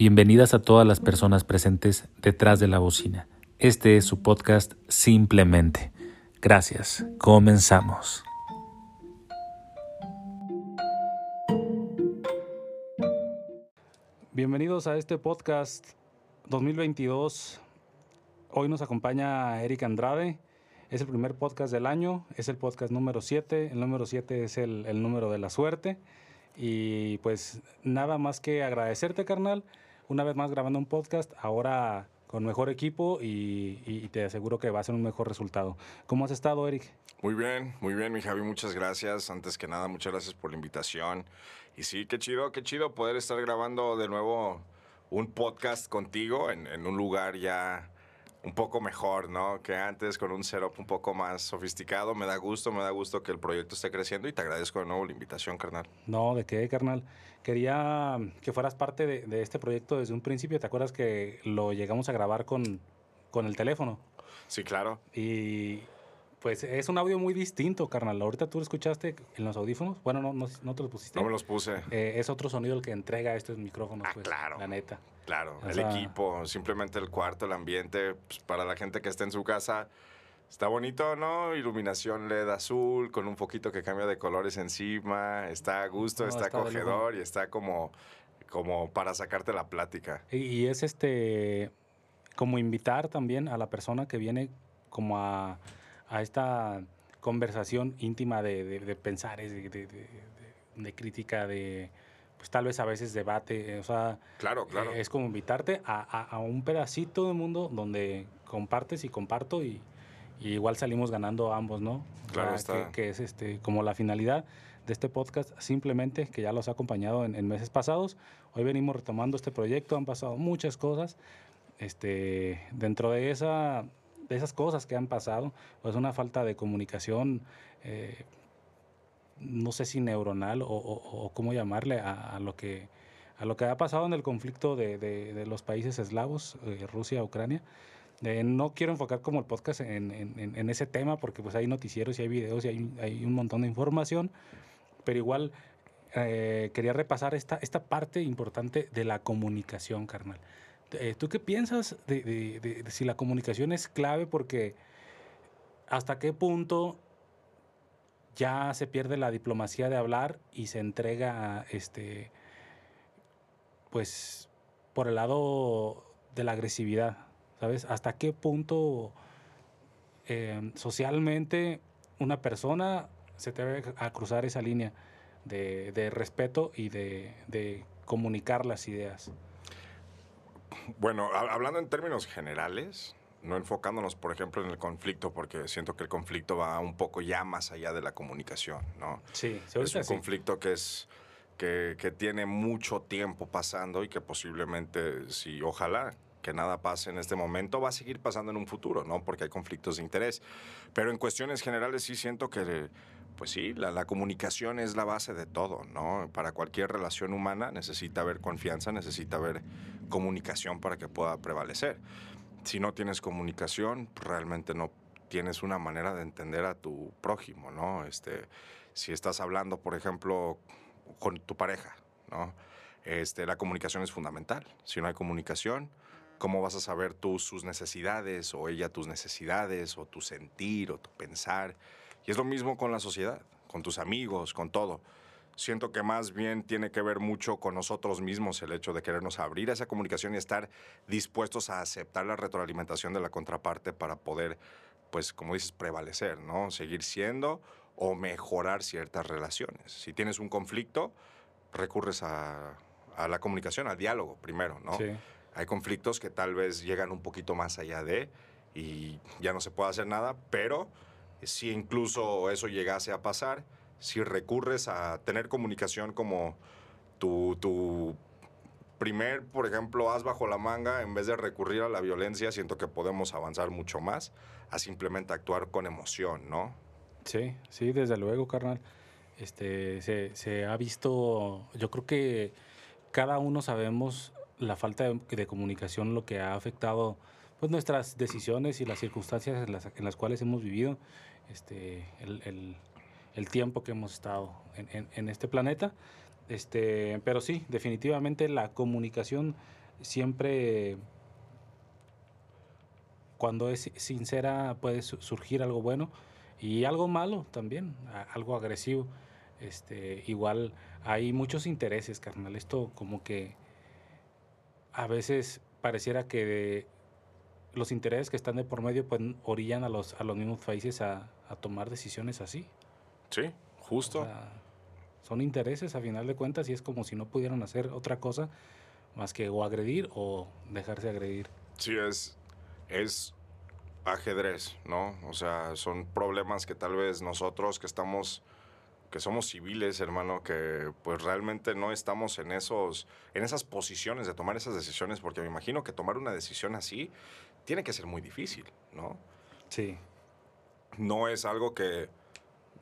Bienvenidas a todas las personas presentes detrás de la bocina. Este es su podcast Simplemente. Gracias. Comenzamos. Bienvenidos a este podcast 2022. Hoy nos acompaña Eric Andrade. Es el primer podcast del año, es el podcast número 7. El número 7 es el, el número de la suerte. Y pues nada más que agradecerte, carnal una vez más grabando un podcast, ahora con mejor equipo y, te aseguro que va a ser un mejor resultado. ¿Cómo has estado, Eric? Muy bien, muy bien, mi Javi, muchas gracias. Antes que nada, muchas gracias por la invitación. Y sí, qué chido, qué chido poder estar grabando de nuevo un podcast contigo en, en un lugar ya un poco mejor, ¿no? Que antes con un setup un poco más sofisticado. Me da gusto, me da gusto que el proyecto esté creciendo y te agradezco de nuevo la invitación, carnal. No, ¿de qué, carnal? Quería que fueras parte de, este proyecto desde un principio. ¿Te acuerdas que lo llegamos a grabar con, con el teléfono? Sí, claro. Y pues es un audio muy distinto, carnal. Ahorita tú lo escuchaste en los audífonos. Bueno, no, no, te los pusiste. No me los puse. Eh, es otro sonido el que entrega estos micrófonos, ah, pues, claro. La neta. Claro, el equipo, simplemente el cuarto, el ambiente, pues, para la gente que está en su casa. Está bonito, ¿no? Iluminación LED azul, con un poquito que cambia de colores encima. Está a gusto, está, acogedor y está como, como para sacarte la plática. Y, es este como invitar también a la persona que viene como a, esta conversación íntima de, de, de pensares, de crítica, de pues tal vez a veces debate, o sea, claro, claro. es como invitarte a, un pedacito de mundo donde compartes y comparto y, igual salimos ganando ambos, ¿no? Claro, está. Que, es este, como la finalidad de este podcast, simplemente que ya los ha acompañado en, meses pasados. Hoy venimos retomando este proyecto, han pasado muchas cosas. Este, dentro de, esa, de esas cosas que han pasado, pues una falta de comunicación. Eh, no sé si neuronal o, cómo llamarle a, lo que a lo que ha pasado en el conflicto de, los países eslavos, eh, Rusia, Ucrania. Eh, no quiero enfocar como el podcast en, ese tema porque pues hay noticieros y hay videos y hay, un montón de información, pero igual quería repasar esta, esta parte importante de la comunicación, carnal. ¿Tú qué piensas de si la comunicación es clave? Porque hasta qué punto ya se pierde la diplomacia de hablar y se entrega este pues por el lado de la agresividad, ¿sabes? ¿Hasta qué punto em, socialmente una persona se debe a cruzar esa línea de, respeto y de, comunicar las ideas? Bueno, hablando en términos generales, no enfocándonos, por ejemplo, en el conflicto, porque siento que el conflicto va un poco ya más allá de la comunicación, ¿no? Sí, es un conflicto que es que, que, tiene mucho tiempo pasando y que posiblemente, si ojalá que nada pase en este momento, va a seguir pasando en un futuro, ¿no? Porque hay conflictos de interés. Pero en cuestiones generales sí siento que, pues sí, la, comunicación es la base de todo, ¿no? Para cualquier relación humana necesita haber confianza, necesita haber comunicación para que pueda prevalecer si no tienes comunicación, realmente no tienes una manera de entender a tu prójimo, ¿no? Este, si estás hablando, por ejemplo, con tu pareja, ¿no? Este, la comunicación es fundamental. Si no hay comunicación, ¿cómo vas a saber tú sus necesidades o ella tus necesidades o tu sentir o tu pensar? Y es lo mismo con la sociedad, con tus amigos, con todo siento que más bien tiene que ver mucho con nosotros mismos el hecho de querernos abrir a esa comunicación y estar dispuestos a aceptar la retroalimentación de la contraparte para poder, pues, como dices, prevalecer, ¿no? Seguir siendo o mejorar ciertas relaciones. Si tienes un conflicto, recurres a, la comunicación, al diálogo primero, ¿no? Sí. Hay conflictos que tal vez llegan un poquito más allá de y ya no se puede hacer nada, pero si incluso eso llegase a pasar, si recurres a tener comunicación como tu, tu primer, por ejemplo, haz bajo la manga, en vez de recurrir a la violencia, siento que podemos avanzar mucho más a simplemente actuar con emoción, ¿no? Sí, sí, desde luego, carnal. Este, se, se ha visto, yo creo que cada uno sabemos la falta de, comunicación, lo que ha afectado pues nuestras decisiones y las circunstancias en las, en las cuales hemos vivido. Este, el el tiempo que hemos estado en, este planeta. Este, pero sí, definitivamente la comunicación siempre cuando es sincera puede surgir algo bueno y algo malo también, algo agresivo. Este, igual hay muchos intereses, carnal. Esto como que a veces pareciera que los intereses que están de por medio pues orillan a los, a los mismos países a, tomar decisiones así. Sí, justo. son intereses a final de cuentas y es como si no pudieran hacer otra cosa más que o agredir o dejarse agredir. Sí, es, es ajedrez, ¿no? O sea, son problemas que tal vez nosotros que estamos que somos civiles, hermano, que pues realmente no estamos en esos en esas posiciones de tomar esas decisiones porque me imagino que tomar una decisión así tiene que ser muy difícil, ¿no? Sí. No es algo que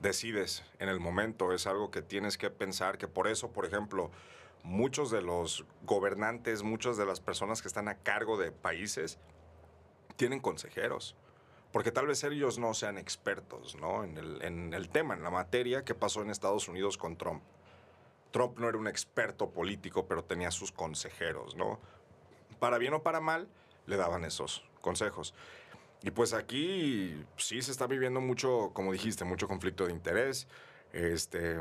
decides en el momento, es algo que tienes que pensar que por eso, por ejemplo, muchos de los gobernantes, muchas de las personas que están a cargo de países tienen consejeros. Porque tal vez ellos no sean expertos ¿no? En, el, en el tema, en la materia que pasó en Estados Unidos con Trump. Trump no era un experto político, pero tenía sus consejeros, ¿no? Para bien o para mal, le daban esos consejos. Y pues aquí sí se está viviendo mucho, como dijiste, mucho conflicto de interés. Este,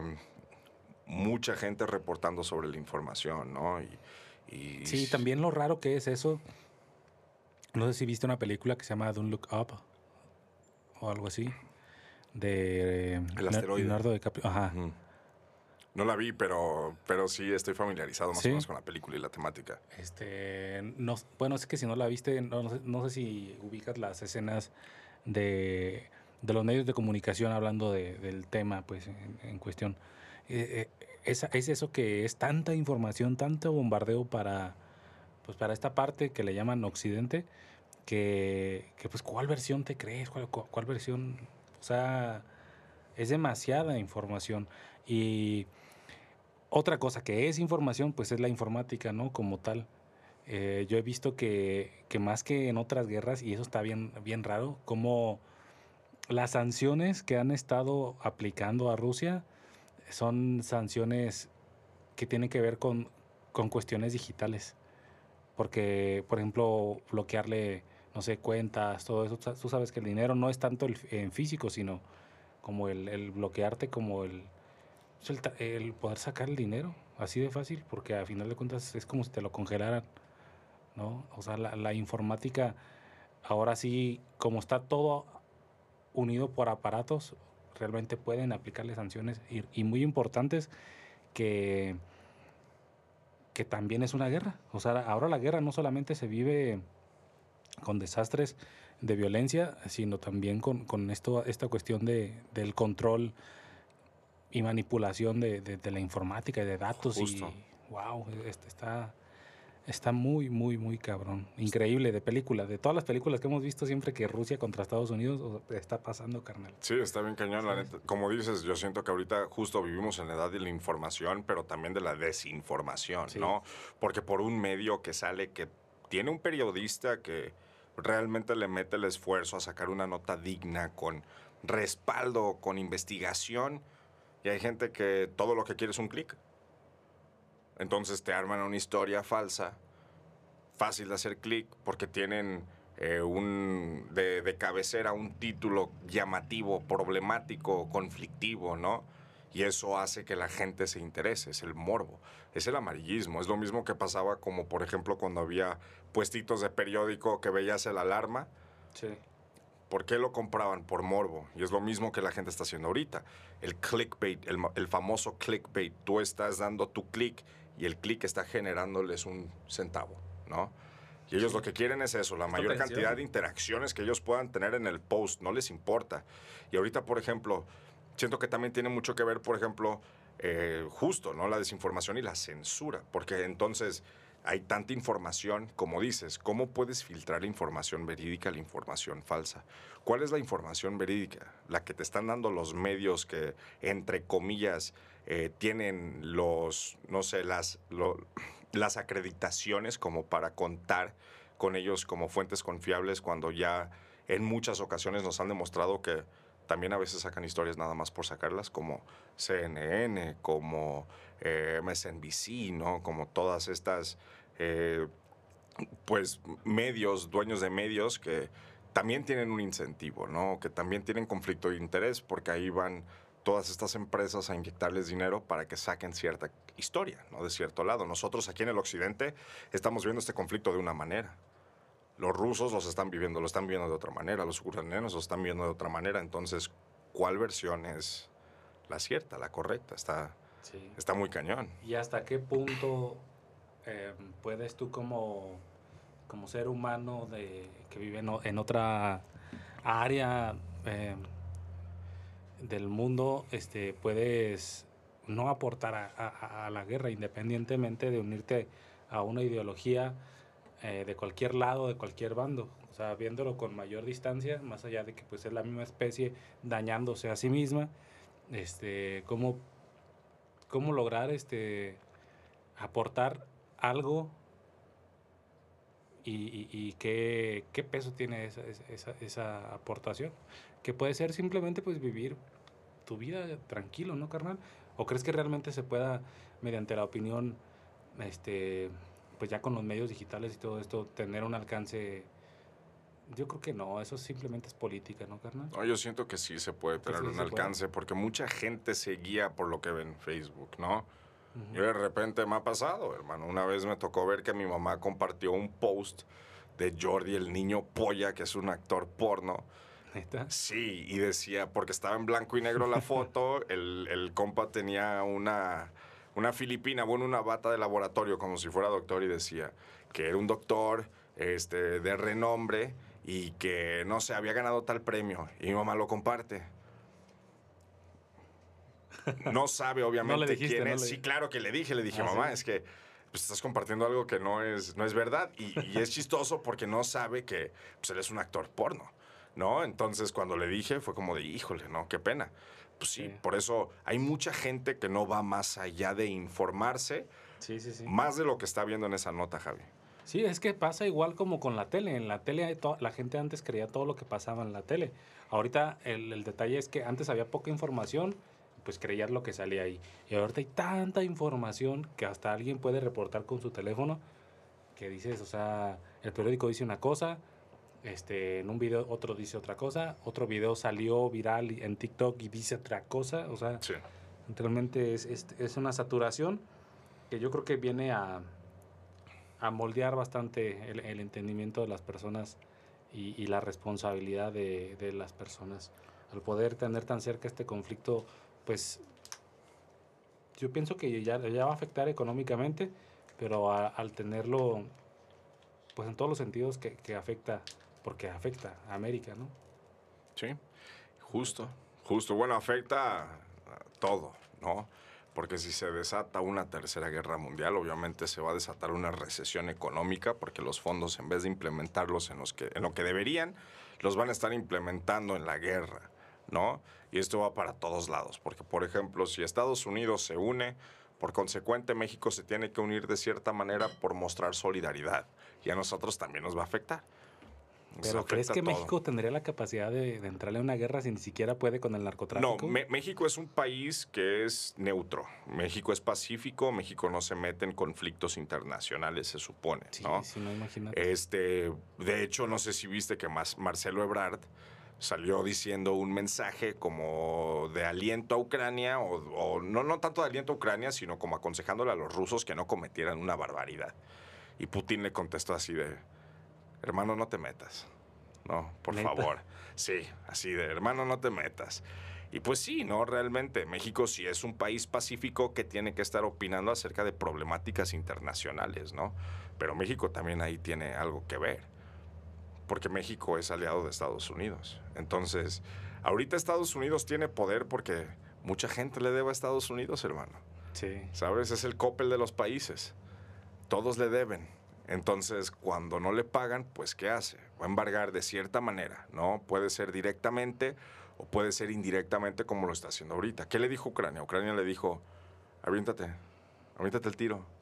mucha gente reportando sobre la información, ¿no? Y, sí, también lo raro que es eso. No sé si viste una película que se llama Don't Look Up o algo así. De El asteroide. Leonardo DiCaprio. Ajá. No la vi, pero, pero sí estoy familiarizado más o menos con la película y la temática. Este, no, bueno, es que si no la viste, no, sé, si ubicas las escenas de, de, los medios de comunicación hablando del tema pues, en cuestión. Eh, eh, es, es, eso que es tanta información, tanto bombardeo para, pues para esta parte que le llaman Occidente, que, que pues cuál versión te crees, cuál, cuál, versión, o sea, es demasiada información. Y otra cosa que es información, pues es la informática, ¿no? Como tal. Eh, yo he visto que, más que en otras guerras, y eso está bien, bien raro, como las sanciones que han estado aplicando a Rusia, son sanciones que tienen que ver con, con cuestiones digitales. Porque, por ejemplo, bloquearle, no sé, cuentas, todo eso. Tú sabes que el dinero no es tanto el, en físico, sino como el bloquearte, como el, pues, el, poder sacar el dinero. Así de fácil, porque a final de cuentas es como si te lo congelaran. ¿no? O sea, la, la informática, ahora sí, como está todo unido por aparatos, realmente pueden aplicarle sanciones y, muy importantes que, que también es una guerra. O sea, ahora la guerra no solamente se vive con desastres de violencia, sino también con, con esto, esta cuestión de, del control y manipulación de, de, la informática y de datos. Y, wow, este está Está muy, muy, muy cabrón. Increíble de película. De todas las películas que hemos visto siempre que Rusia contra Estados Unidos está pasando, carnal. Sí, está bien cañón, la neta. Como dices, yo siento que ahorita justo vivimos en la edad de la información, pero también de la desinformación, ¿no? Porque por un medio que sale que tiene un periodista que realmente le mete el esfuerzo a sacar una nota digna, con respaldo, con investigación, y hay gente que todo lo que quiere es un clic. Entonces te arman una historia falsa, fácil de hacer clic, porque tienen eh, un, de, cabecera un título llamativo, problemático, conflictivo, ¿no? Y eso hace que la gente se interese, es el morbo, es el amarillismo. Es lo mismo que pasaba como, por ejemplo, cuando había puestitos de periódico que veías el alarma. Sí. ¿Por qué lo compraban? Por morbo. Y es lo mismo que la gente está haciendo ahorita. El clickbait, el, el famoso clickbait. Tú estás dando tu click y el clic está generándoles un centavo, ¿no? Y ellos lo que quieren es eso, la mayor cantidad de interacciones que ellos puedan tener en el post, no les importa. Y ahorita, por ejemplo, siento que también tiene mucho que ver, por ejemplo, eh, justo, ¿no? La desinformación y la censura, porque entonces hay tanta información, como dices, ¿cómo puedes filtrar la información verídica la información falsa? ¿Cuál es la información verídica? La que te están dando los medios que, entre comillas, eh, tienen los, no sé, las, las acreditaciones como para contar con ellos como fuentes confiables cuando ya en muchas ocasiones nos han demostrado que también a veces sacan historias nada más por sacarlas, como CNN, como eh, MSNBC, ¿no? Como todas estas eh, pues medios, dueños de medios que también tienen un incentivo, ¿no? Que también tienen conflicto de interés porque ahí van todas estas empresas a inyectarles dinero para que saquen cierta historia, ¿no? De cierto lado. Nosotros aquí en el occidente estamos viendo este conflicto de una manera. Los rusos los están viviendo, lo están viendo de otra manera, los ucranianos lo están viendo de otra manera. Entonces, ¿cuál versión es la cierta, la correcta? Está, está muy cañón. ¿Y hasta qué punto eh, puedes tú como, como ser humano de, que vive en, otra área eh, del mundo, este, puedes no aportar a, la guerra independientemente de unirte a una ideología eh, de cualquier lado, de cualquier bando. O sea, viéndolo con mayor distancia, más allá de que pues es la misma especie dañándose a sí misma, este, cómo, cómo lograr este, aportar algo y, qué, qué, peso tiene esa, esa, esa, aportación. Que puede ser simplemente pues vivir tu vida tranquilo, ¿no, carnal? ¿O crees que realmente se pueda, mediante la opinión, este, pues ya con los medios digitales y todo esto, tener un alcance? Yo creo que no, eso simplemente es política, ¿no, carnal? No, yo siento que sí se puede tener un alcance, porque mucha gente se guía por lo que ve en Facebook, ¿no? Y de repente me ha pasado, hermano. Una vez me tocó ver que mi mamá compartió un post de Jordi, el niño polla, que es un actor porno. Sí, y decía, porque estaba en blanco y negro la foto, el, el compa tenía una, una filipina, bueno, una bata de laboratorio, como si fuera doctor, y decía que era un doctor este, de renombre y que, no sé, había ganado tal premio. Y mi mamá lo comparte. No sabe, obviamente, quién es. Sí, claro que le dije, le dije, ah, mamá, es que pues, estás compartiendo algo que no es, no es verdad. Y, es chistoso porque no sabe que pues, él es un actor porno, ¿no? Entonces, cuando le dije, fue como de, híjole, ¿no? Qué pena. Pues sí, por eso hay mucha gente que no va más allá de informarse, sí, sí, sí. más de lo que está viendo en esa nota, Javi. Sí, es que pasa igual como con la tele. En la tele la gente antes creía todo lo que pasaba en la tele. Ahorita el, el detalle es que antes había poca información pues creías lo que salía ahí. Y ahorita hay tanta información que hasta alguien puede reportar con su teléfono que dices, o sea, el periódico dice una cosa, este, en un video otro dice otra cosa, otro video salió viral en TikTok y dice otra cosa, o sea, realmente es, es, una saturación que yo creo que viene a, a moldear bastante el, el, entendimiento de las personas y, y la responsabilidad de, de, las personas. Al poder tener tan cerca este conflicto pues yo pienso que ya, va a afectar económicamente, pero al tenerlo, pues en todos los sentidos que, afecta, porque afecta a América, ¿no? Sí, justo, justo. Bueno, afecta a todo, ¿no? Porque si se desata una tercera guerra mundial, obviamente se va a desatar una recesión económica, porque los fondos, en vez de implementarlos en, los que, en lo que deberían, los van a estar implementando en la guerra. ¿No? Y esto va para todos lados, porque por ejemplo, si Estados Unidos se une, por consecuente México se tiene que unir de cierta manera por mostrar solidaridad y a nosotros también nos va a afectar. ¿Pero crees que México tendría la capacidad de, entrarle a una guerra si ni siquiera puede con el narcotráfico? No, México es un país que es neutro. México es pacífico, México no se mete en conflictos internacionales, se supone. Sí, ¿no? sí, no Este, de hecho, no sé si viste que Marcelo Ebrard salió diciendo un mensaje como de aliento a Ucrania, o, no, no tanto de aliento a Ucrania, sino como aconsejándole a los rusos que no cometieran una barbaridad. Y Putin le contestó así de, hermano, no te metas. No, por favor. Sí, así de, hermano, no te metas. Y pues sí, ¿no? Realmente México sí es un país pacífico que tiene que estar opinando acerca de problemáticas internacionales, ¿no? Pero México también ahí tiene algo que ver porque México es aliado de Estados Unidos. Entonces, ahorita Estados Unidos tiene poder porque mucha gente le debe a Estados Unidos, hermano. Sí. ¿Sabes? Es el copel de los países. Todos le deben. Entonces, cuando no le pagan, pues ¿qué hace? Va a embargar de cierta manera, ¿no? Puede ser directamente o puede ser indirectamente como lo está haciendo ahorita. ¿Qué le dijo Ucrania? Ucrania le dijo, aviéntate, aviéntate el tiro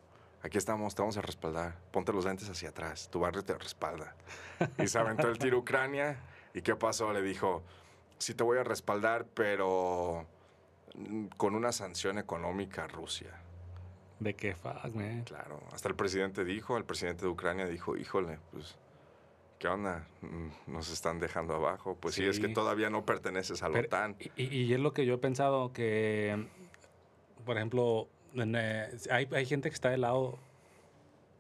aquí estamos, te vamos a respaldar, ponte los lentes hacia atrás, tu barrio te respalda. Y se aventó el tiro Ucrania, ¿y qué pasó? Le dijo, sí te voy a respaldar, pero mm, con una sanción económica a Rusia. De que fuck, man. Claro, hasta el presidente dijo, el presidente de Ucrania dijo, híjole, pues, ¿qué onda? Mm, Nos están dejando abajo. Pues sí, es que todavía no perteneces a la Pero- OTAN. Y, y es lo que yo he pensado que, por ejemplo, hay, hay gente que está de lado,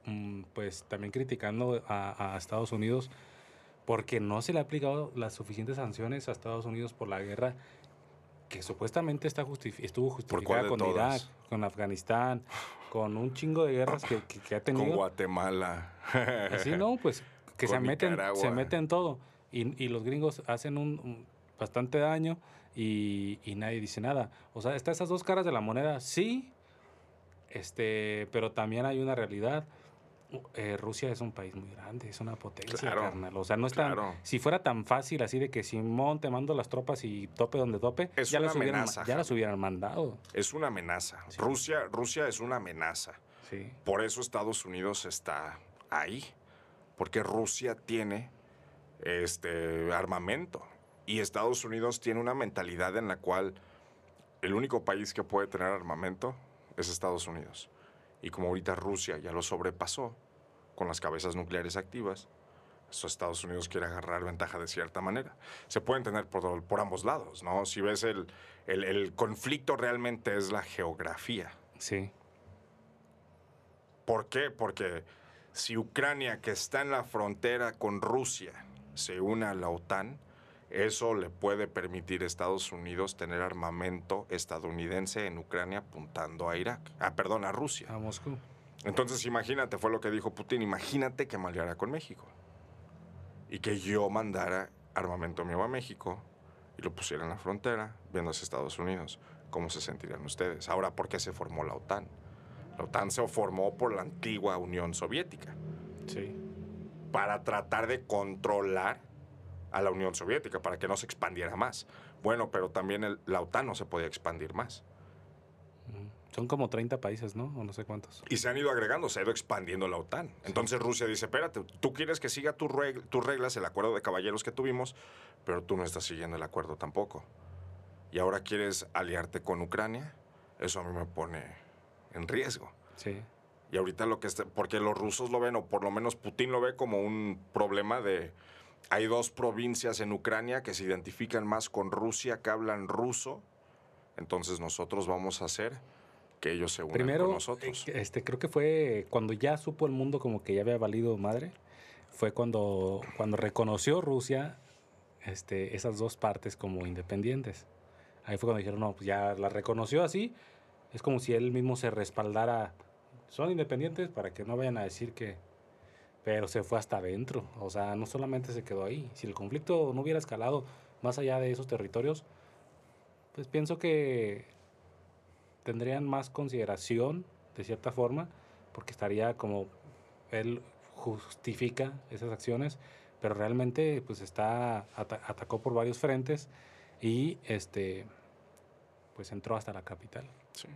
mm, pues también criticando a, a Estados Unidos porque no se le ha aplicado las suficientes sanciones a Estados Unidos por la guerra que supuestamente está justifi- estuvo justificada con todas? Irak, con Afganistán, con un chingo de guerras que, que- que ha Con tenido. Guatemala. Así no, pues que se Con meten, se meten todo. Y, y los gringos hacen un, un bastante daño y, y nadie dice nada. O sea, está esas dos caras de la moneda, sí, este, pero también hay una realidad. Eh, Rusia es un país muy grande, es una potencia, Claro, carnal. O sea, no es tan- claro. si fuera tan fácil así de que Simón te mando las tropas y tope donde tope, Es ya, una las hubieran, amenaza, ya las hubieran mandado. Es una amenaza. Sí. Rusia, Rusia es una amenaza. Sí. Por eso Estados Unidos está ahí. Porque Rusia tiene este armamento. Y Estados Unidos tiene una mentalidad en la cual el único país que puede tener armamento es Estados Unidos. Y como ahorita Rusia ya lo sobrepasó con las cabezas nucleares activas, eso Estados Unidos quiere agarrar ventaja de cierta manera. Se pueden tener por, por ambos lados, ¿no? Si ves el, el- el conflicto realmente es la geografía. Sí. ¿Por qué? Porque si Ucrania, que está en la frontera con Rusia, se une a la OTAN, eso le puede permitir a Estados Unidos tener armamento estadounidense en Ucrania apuntando a Irak. Ah, perdón, a Rusia. A Moscú. Entonces imagínate, fue lo que dijo Putin, imagínate que maleara con México. Y que yo mandara armamento mío a México y lo pusiera en la frontera, viendo hacia Estados Unidos. ¿Cómo se sentirían ustedes? Ahora, ¿por qué se formó la OTAN? La OTAN se formó por la antigua Unión Soviética, Sí. para tratar de controlar a la Unión Soviética, para que no se expandiera más. Bueno, pero también el- la OTAN no se podía expandir más. Ujú. Son como 30 países, ¿no? O no sé cuántos. Y se han ido agregando, se ha ido expandiendo la OTAN. Entonces Rusia dice, espérate, tú quieres que siga tus reg- tus reglas, el acuerdo de caballeros que tuvimos, pero tú no estás siguiendo el acuerdo tampoco. Y ahora quieres aliarte con Ucrania, eso a mí me pone en riesgo. Sí. Y ahorita lo que está, porque los rusos lo ven, o por lo menos Putin lo ve como un problema de, hay dos provincias en Ucrania que se identifican más con Rusia, que hablan ruso, entonces nosotros vamos a hacer que ellos se unan Primero, con nosotros. eh, este, creo que fue cuando ya supo el mundo como que ya había valido madre, fue cuando, cuando reconoció Rusia este, esas dos partes como independientes. Ahí fue cuando dijeron, no, pues ya la reconoció así, es como si él mismo se respaldara, son independientes para que no vayan a decir que... Pero se fue hasta adentro, o sea, no solamente se quedó ahí. Si el conflicto no hubiera escalado más allá de esos territorios, pues pienso que tendrían más consideración, de cierta forma, porque estaría como él justifica esas acciones, pero realmente pues está ata- atacó por varios frentes y este pues entró hasta la capital. Sí.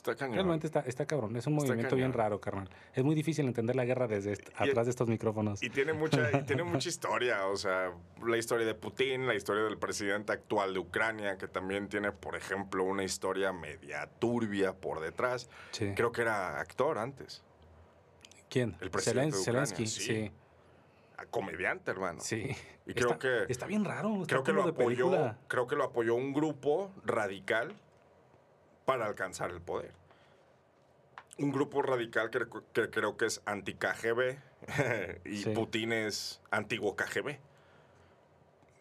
Está cañón. Realmente está, está cabrón, es un Está movimiento bien raro, carnal. Es muy difícil entender la guerra desde Y- atrás de estos micrófonos. Y tiene mucha, y tiene mucha historia, o sea, la historia de Putin, la historia del presidente actual de Ucrania, que también tiene, por ejemplo, una historia media turbia por detrás. Sí. Creo que era actor antes, ¿Quién? el presidente de Ucrania, Zelensky, sí. sí. a- comediante, hermano. Sí. Y creo está, que- está bien raro. está Creo que lo apoyó, película. creo que lo apoyó un grupo radical para alcanzar el poder. Un grupo radical que, que creo que es anti-KGB y Sí. Putin es antiguo KGB.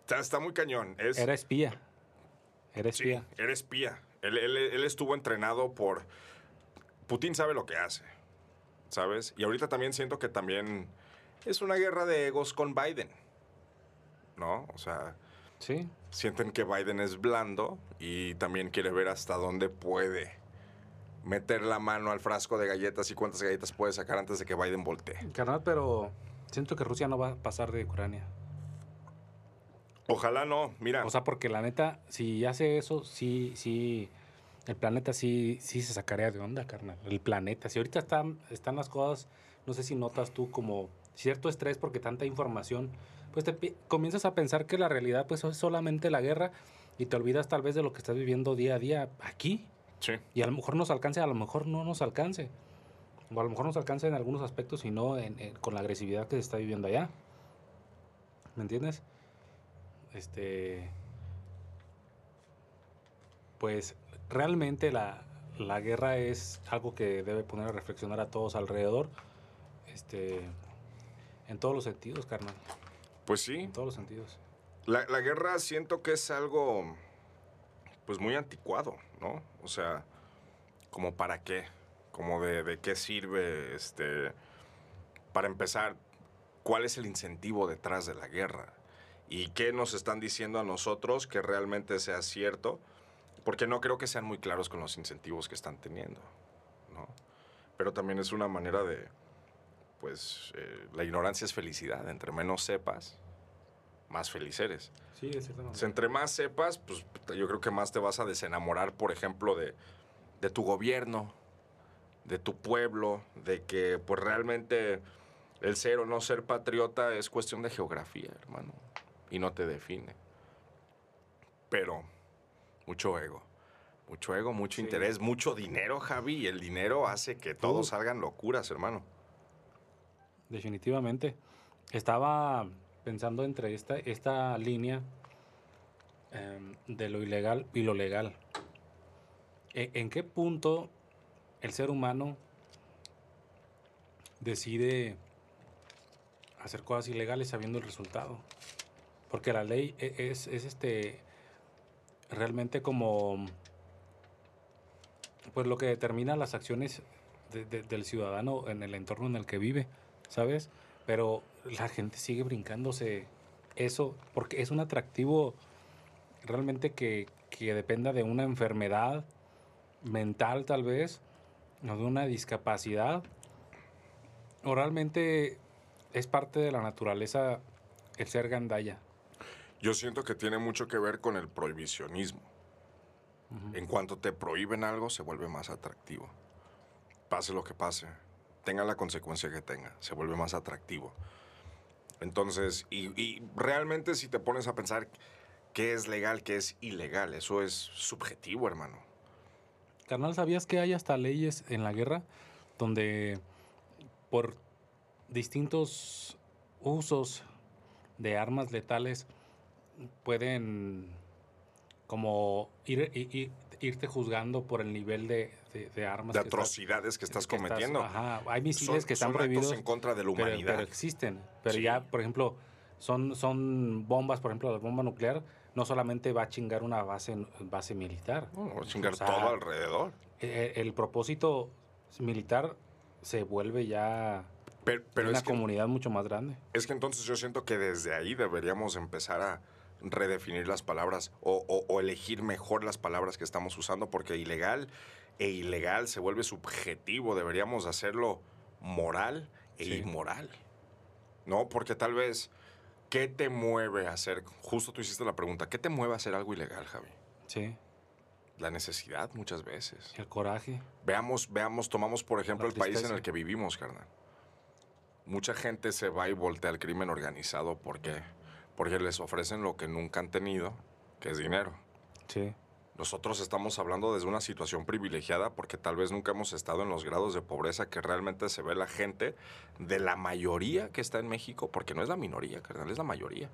Está, está muy cañón. Es, Era espía. Era sí, espía. era espía. Él, él- él estuvo entrenado por... Putin sabe lo que hace, ¿sabes? Y ahorita también siento que también es una guerra de egos con Biden, ¿no? O sea, Sí. Sienten que Biden es blando y también quiere ver hasta dónde puede meter la mano al frasco de galletas y cuántas galletas puede sacar antes de que Biden voltee. Carnal, pero siento que Rusia no va a pasar de Ucrania. Ojalá no, mira, O sea, porque la neta, si hace eso, sí, sí, el planeta sí, sí se sacaría de onda, carnal. El planeta. Si ahorita están, están las cosas, no sé si notas tú como cierto estrés porque tanta información, pues te comienzas a pensar que la realidad pues es solamente la guerra y te olvidas tal vez de lo que estás viviendo día a día aquí, Sí. Y a lo mejor nos alcance, a lo mejor no nos alcance. O a lo mejor nos alcance en algunos aspectos y no en- en- con la agresividad que se está viviendo allá. ¿Me entiendes? Este. Pues realmente la, la guerra es algo que debe poner a reflexionar a todos alrededor. Este. En todos los sentidos, carnal. Pues sí, En todos los sentidos. La, la guerra siento que es algo, pues muy anticuado, ¿no? O sea, como para qué, como de, de qué sirve, este, para empezar, ¿cuál es el incentivo detrás de la guerra? ¿Y qué nos están diciendo a nosotros que realmente sea cierto? Porque no creo que sean muy claros con los incentivos que están teniendo, ¿no? Pero también es una manera de, pues, eh, la ignorancia es felicidad, entre menos sepas, más feliz eres. Sí, de cierta sea, entre más sepas, pues yo creo que más te vas a desenamorar, por ejemplo, de, de tu gobierno, de tu pueblo, de que pues realmente el ser o no ser patriota es cuestión de geografía, hermano, y no te define. Pero mucho ego, mucho ego, mucho Sí. interés, mucho dinero, Javi, y el dinero hace que todos salgan locuras, hermano. Definitivamente. Estaba pensando entre esta, esta línea em, de lo ilegal y lo legal. E- ¿En qué punto el ser humano decide hacer cosas ilegales sabiendo el resultado? Porque la ley e- es, es este realmente como pues lo que determina las acciones de- de- del ciudadano en el entorno en el que vive, ¿sabes? Pero la gente sigue brincándose eso porque es un atractivo realmente que, que dependa de una enfermedad mental tal vez, o de una discapacidad, o realmente es parte de la naturaleza el ser gandaya. Yo siento que tiene mucho que ver con el prohibicionismo. En cuanto te prohíben algo, se vuelve más atractivo. Pase lo que pase, tenga la consecuencia que tenga, se vuelve más atractivo. Entonces, y, realmente si te pones a pensar qué es legal, qué es ilegal, eso es subjetivo, hermano. Carnal, ¿sabías que hay hasta leyes en la guerra donde por distintos usos de armas letales pueden como ir, irte juzgando por el nivel de, de- de armas De que estás- atrocidades que estás que estás- cometiendo. ajá, hay misiles Son- que están son prohibidos. en contra de la humanidad. Pero, existen. Pero Sí. ya, por ejemplo, son, son bombas, por ejemplo, la bomba nuclear no solamente va a chingar una base, base militar. No, va a chingar O sea, todo alrededor. Eh, El, propósito militar se vuelve ya Pero, pero una es que comunidad mucho más grande. Es que entonces yo siento que desde ahí deberíamos empezar a redefinir las palabras o, o- o elegir mejor las palabras que estamos usando porque ilegal e ilegal se vuelve subjetivo. Deberíamos hacerlo moral e Sí. inmoral. ¿No? Porque tal vez, ¿qué te mueve a hacer? Justo tú hiciste la pregunta, ¿qué te mueve a hacer algo ilegal, Javi? Sí, La necesidad muchas veces. el coraje. Veamos, veamos, tomamos por ejemplo el país en el que vivimos, carnal. Mucha gente se va y voltea al crimen organizado porque, porque les ofrecen lo que nunca han tenido, que es dinero. Sí, Nosotros estamos hablando desde una situación privilegiada porque tal vez nunca hemos estado en los grados de pobreza que realmente se ve la gente de la mayoría que está en México, porque no es la minoría, carnal, es la mayoría.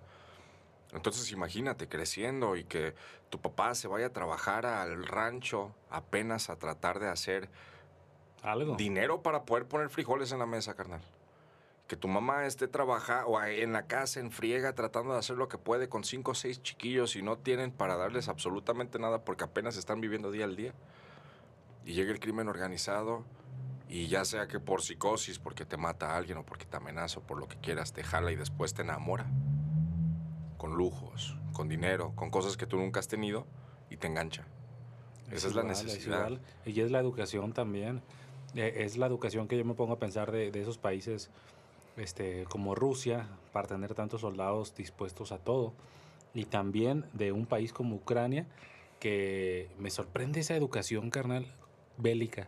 Entonces imagínate creciendo y que tu papá se vaya a trabajar al rancho apenas a tratar de hacer algo. dinero para poder poner frijoles en la mesa, carnal. Que tu mamá esté trabajando o en la casa en friega tratando de hacer lo que puede con cinco o seis chiquillos y no tienen para darles absolutamente nada porque apenas están viviendo día al día. Y llega el crimen organizado y ya sea que por psicosis, porque te mata a alguien o porque te amenaza o por lo que quieras, te jala y después te enamora. Con lujos, con dinero, con cosas que tú nunca has tenido y te engancha. Esa es la necesidad. Y es la educación también. Eh, Es la educación que yo me pongo a pensar de, de esos países este, como Rusia, para tener tantos soldados dispuestos a todo. Y también de un país como Ucrania, que me sorprende esa educación, carnal, bélica.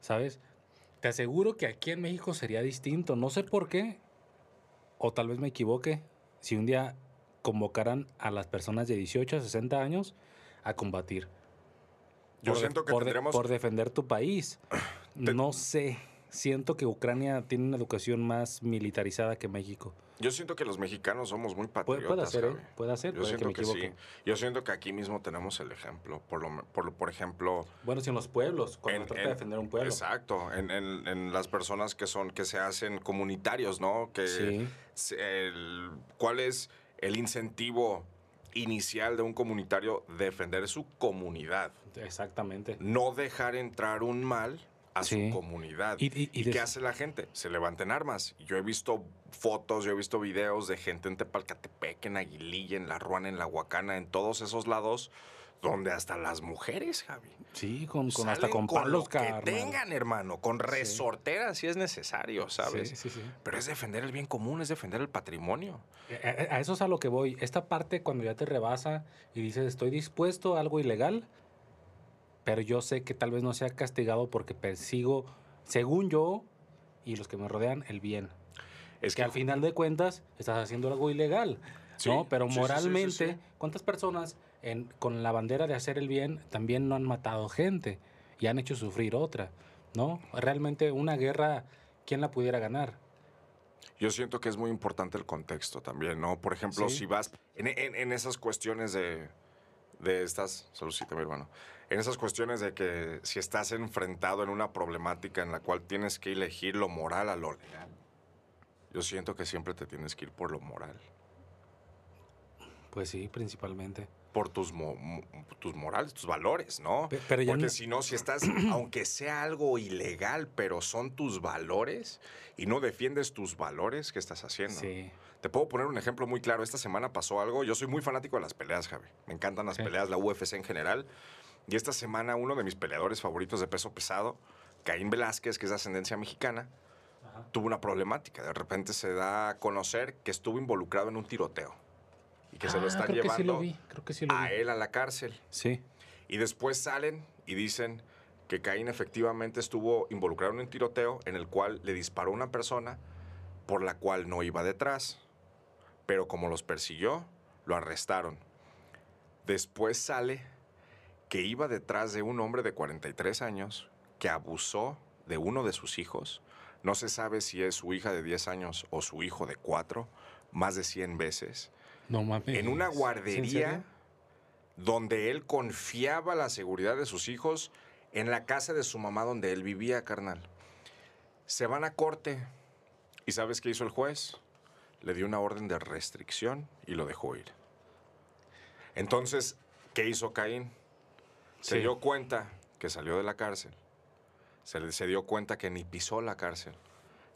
¿Sabes? Te aseguro que aquí en México sería distinto. No sé por qué, o tal vez me equivoque, si un día convocaran a las personas de 18 a 60 años a combatir. Yo por, siento que por, tendremos- por defender tu país. Te- No sé. Siento que Ucrania tiene una educación más militarizada que México. Yo siento que los mexicanos somos muy patriotas. puede ser, ¿eh? Puede ser, Yo puede que siento me que, equivoque. sí. Yo siento que aquí mismo tenemos el ejemplo. Por, lo, me- por, por ejemplo, Bueno, si en los pueblos, cuando En- trata en- de defender un pueblo. Exacto, en, en- en las personas que son, que se hacen comunitarios, ¿no? Que Sí. el- ¿Cuál es el incentivo inicial de un comunitario? Defender su comunidad, Exactamente. no dejar entrar un mal a Sí. su comunidad. Y- y- y qué hace la gente? Se levanta en armas. Yo he visto fotos, yo he visto videos de gente en Tepalcatepec, en Aguililla, en La Ruana, en La Huacana, en todos esos lados donde hasta las mujeres, Javi. Sí, con, con hasta con con palos, lo que tengan, hermano, con resorteras si es necesario, ¿sabes? Sí, sí, sí. Pero es defender el bien común, es defender el patrimonio. A- a eso es a lo que voy. Esta parte cuando ya te rebasa y dices, estoy dispuesto a algo ilegal, pero yo sé que tal vez no sea castigado porque persigo, según yo y los que me rodean, el bien. Es que al final de cuentas estás haciendo algo ilegal, Sí, ¿no? Pero sí, sí, moralmente. ¿cuántas personas en- con la bandera de hacer el bien también no han matado gente y han hecho sufrir otra, ¿no? Realmente una guerra, ¿quién la pudiera ganar? Yo siento que es muy importante el contexto también, ¿no? Por ejemplo, si vas en, en- en esas cuestiones de, de estas, saludcita mi hermano, en esas cuestiones de que si estás enfrentado en una problemática en la cual tienes que elegir lo moral a lo legal, yo siento que siempre te tienes que ir por lo moral, Pues sí, principalmente. Por tus, mo- tus morales, tus valores, ¿no? Pero Porque no- si no, si estás, aunque sea algo ilegal, pero son tus valores y no defiendes tus valores, ¿qué estás haciendo? Sí. Te puedo poner un ejemplo muy claro. Esta semana pasó algo. Yo soy muy fanático de las peleas, Javi. Me encantan las Sí. peleas, la UFC en general. Y esta semana uno de mis peleadores favoritos de peso pesado, Caín Velázquez, que es de ascendencia mexicana, Ajá. tuvo una problemática. De repente se da a conocer que estuvo involucrado en un tiroteo y que se lo están creo que sí lo llevando vi, creo que sí lo a vi. él a la cárcel. Sí. Y después salen y dicen que Caín efectivamente estuvo involucrado en un tiroteo en el cual le disparó una persona por la cual no iba detrás. Pero como los persiguió, lo arrestaron. Después sale que iba detrás de un hombre de 43 años que abusó de uno de sus hijos. No se sabe si es su hija de 10 años o su hijo de 4, más de 100 veces No mames. en una ¿Es en guardería donde él confiaba la seguridad de sus hijos en la casa de su mamá donde él vivía, carnal. Se van a corte y ¿sabes qué hizo el juez? Le dio una orden de restricción y lo dejó ir. Entonces, ¿qué hizo Caín? Se Sí. dio cuenta que salió de la cárcel. Se, se dio cuenta que ni pisó la cárcel.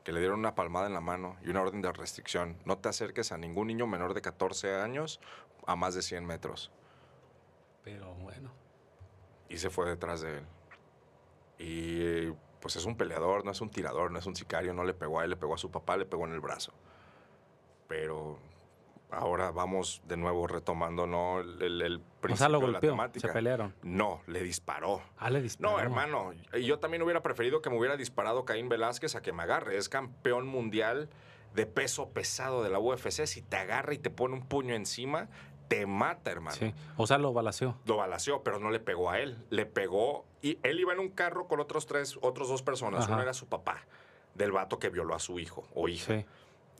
Que le dieron una palmada en la mano y una orden de restricción. No te acerques a ningún niño menor de 14 años a más de 100 metros. Pero bueno. Y se fue detrás de él. Y pues es un peleador, no es un tirador, no es un sicario, no le pegó a él, le pegó a su papá, le pegó en el brazo. Pero ahora vamos de nuevo retomando ¿no? el, el, el O sea, principio lo de la golpeó, se temática. pelearon. No, le disparó. Ah, le disparó. No, hermano, yo también hubiera preferido que me hubiera disparado Caín Velázquez a que me agarre. Es campeón mundial de peso pesado de la UFC. Si te agarra y te pone un puño encima, te mata, hermano. Sí. O sea, lo balaceó. Lo balaceó, pero no le pegó a él. Le pegó y él iba en un carro con otros tres, otros dos personas. Ajá. Uno era su papá, del vato que violó a su hijo o hija. Sí.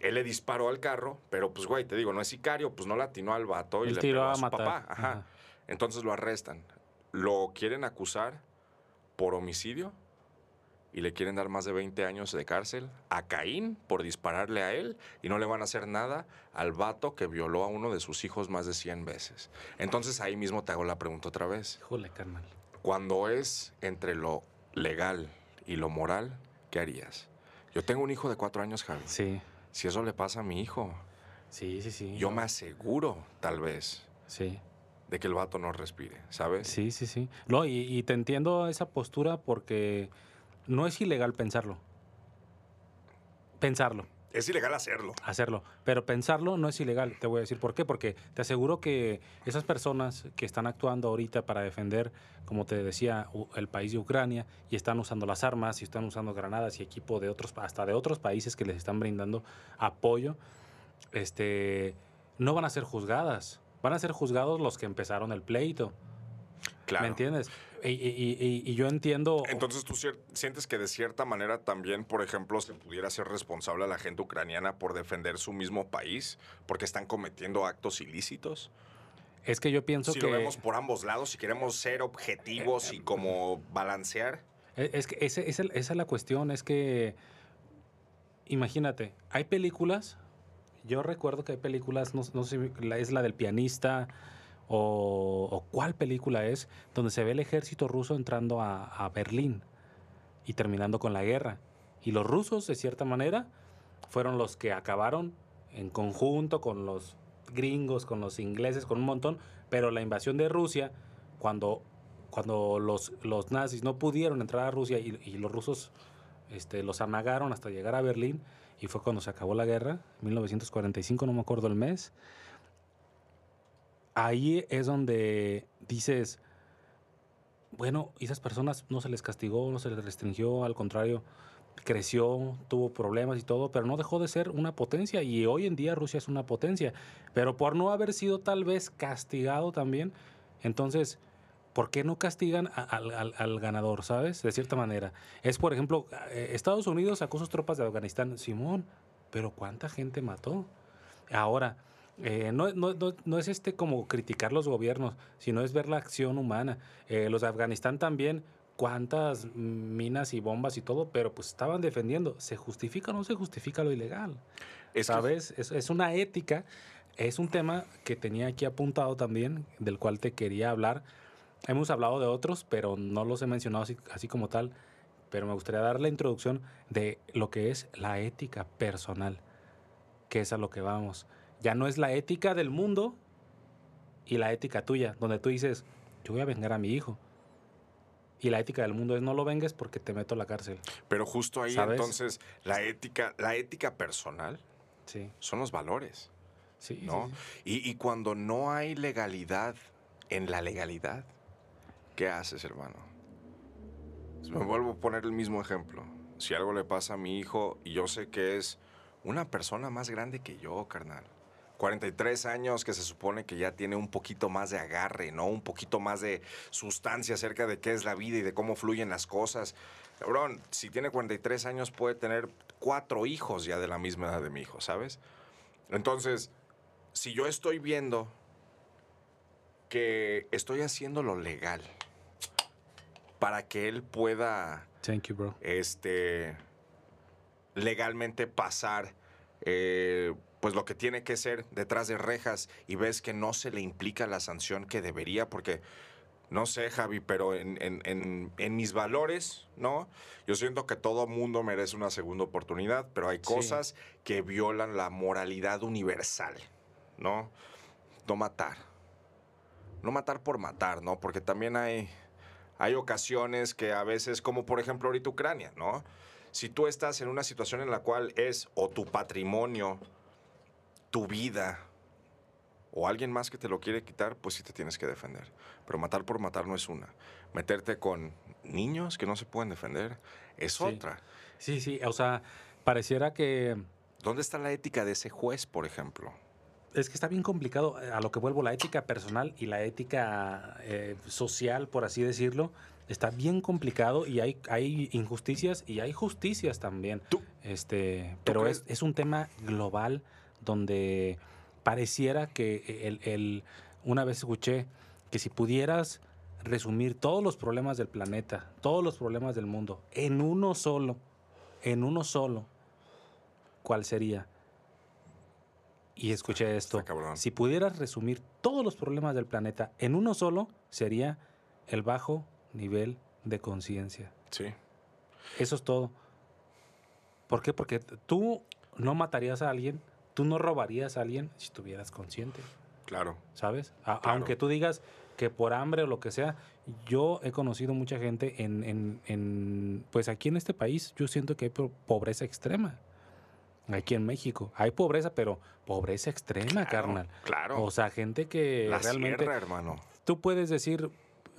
Él le disparó al carro, pero pues, güey, te digo, no es sicario, pues no le atinó al vato y Él le tiró pegó a, a su matar. papá. Ajá. Ajá. Entonces lo arrestan. Lo quieren acusar por homicidio y le quieren dar más de 20 años de cárcel a Caín por dispararle a él y no le van a hacer nada al vato que violó a uno de sus hijos más de 100 veces. Entonces ahí mismo te hago la pregunta otra vez. Híjole, carnal. Cuando es entre lo legal y lo moral, ¿qué harías? Yo tengo un hijo de cuatro años, Javi. Sí. Si eso le pasa a mi hijo, Sí, sí, sí. yo me aseguro, tal vez, Sí. de que el vato no respire, ¿sabes? Sí, sí, sí. No, y, y te entiendo esa postura porque no es ilegal pensarlo. Pensarlo, Es ilegal hacerlo. hacerlo. Pero pensarlo no es ilegal. Te voy a decir por qué. Porque te aseguro que esas personas que están actuando ahorita para defender, como te decía, el país de Ucrania y están usando las armas y están usando granadas y equipo de otros, hasta de otros países que les están brindando apoyo, este, no van a ser juzgadas. Van a ser juzgados los que empezaron el pleito. ¿Me entiendes? Y, yo entiendo... Entonces, ¿tú sientes que de cierta manera también, por ejemplo, se pudiera ser responsable a la gente ucraniana por defender su mismo país, porque están cometiendo actos ilícitos? Es que yo pienso que... Si lo vemos por ambos lados, si queremos ser objetivos y como balancear. E, es que esa, esa es la cuestión, es que... Imagínate, hay películas, yo recuerdo que hay películas, no, no sé, es la del pianista, o, cuál película es, donde se ve el ejército ruso entrando a, Berlín y terminando con la guerra. Y los rusos, de cierta manera, fueron los que acabaron en conjunto con los gringos, con los ingleses, con un montón, pero la invasión de Rusia, cuando, cuando los, los nazis no pudieron entrar a Rusia y, los rusos este, los amagaron hasta llegar a Berlín, y fue cuando se acabó la guerra, 1945, no me acuerdo el mes, ahí es donde dices, bueno, esas personas no se les castigó, no se les restringió, al contrario, creció, tuvo problemas y todo, pero no dejó de ser una potencia y hoy en día Rusia es una potencia, pero por no haber sido tal vez castigado también, entonces, ¿por qué no castigan al, ganador, sabes? De cierta manera. Es, por ejemplo, eh, Estados Unidos sacó sus tropas de Afganistán, Simón, pero ¿cuánta gente mató? Ahora, eh, no, no, no, es este como criticar los gobiernos, sino es ver la acción humana. Eh, los de Afganistán también, cuántas minas y bombas y todo, pero pues estaban defendiendo. ¿Se justifica o no se justifica lo ilegal? ¿Sabes? Es, es, una ética, es un tema que tenía aquí apuntado también, del cual te quería hablar. Hemos hablado de otros, pero no los he mencionado así, así como tal. Pero me gustaría dar la introducción de lo que es la ética personal, que es a lo que vamos. Ya no es la ética del mundo y la ética tuya, donde tú dices, yo voy a vengar a mi hijo. Y la ética del mundo es no lo vengues porque te meto a la cárcel. Pero justo ahí entonces la ética, la ética personal sí. son los valores. Sí, ¿no? Y, y, cuando no hay legalidad en la legalidad, ¿qué haces, hermano? Me vuelvo a poner el mismo ejemplo. Si algo le pasa a mi hijo y yo sé que es una persona más grande que yo, carnal 43 años que se supone que ya tiene un poquito más de agarre, ¿no? Un poquito más de sustancia acerca de qué es la vida y de cómo fluyen las cosas. Cabrón, si tiene 43 años puede tener cuatro hijos ya de la misma edad de mi hijo, ¿sabes? Entonces, si yo estoy viendo que estoy haciendo lo legal para que él pueda Thank you, bro. este legalmente pasar eh, pues lo que tiene que ser detrás de rejas y ves que no se le implica la sanción que debería, porque no sé, Javi, pero en, mis valores, ¿no? Yo siento que todo mundo merece una segunda oportunidad, pero hay cosas que violan la moralidad universal, ¿no? No matar. No matar por matar, ¿no? Porque también hay, hay ocasiones que a veces, como por ejemplo ahorita Ucrania, ¿no? Si tú estás en una situación en la cual es o tu patrimonio, tu vida o alguien más que te lo quiere quitar, pues sí te tienes que defender. Pero matar por matar no es una. Meterte con niños que no se pueden defender es otra. Sí, sí, o sea, pareciera que... ¿Dónde está la ética de ese juez, por ejemplo? Es que está bien complicado, eh, a lo que vuelvo, la ética personal y la ética eh, social, por así decirlo, está bien complicado y hay, hay injusticias y hay justicias también. ¿Tú? Este, pero es, es un tema global donde pareciera que el, el, una vez escuché que si pudieras resumir todos los problemas del planeta, todos los problemas del mundo, en uno solo, en uno solo, ¿cuál sería? Y escuché esto. Si pudieras resumir todos los problemas del planeta en uno solo, sería el bajo nivel de conciencia. Sí. Eso es todo. ¿Por qué? Porque tú no matarías a alguien tú no robarías a alguien si estuvieras consciente. Claro. ¿Sabes? Aunque tú digas que por hambre o lo que sea, yo he conocido mucha gente en, en, pues aquí en este país, yo siento que hay pobreza extrema. Aquí en México hay pobreza, pero pobreza extrema, carnal. Claro. O sea, gente que La realmente. Sierra, hermano. Tú puedes decir,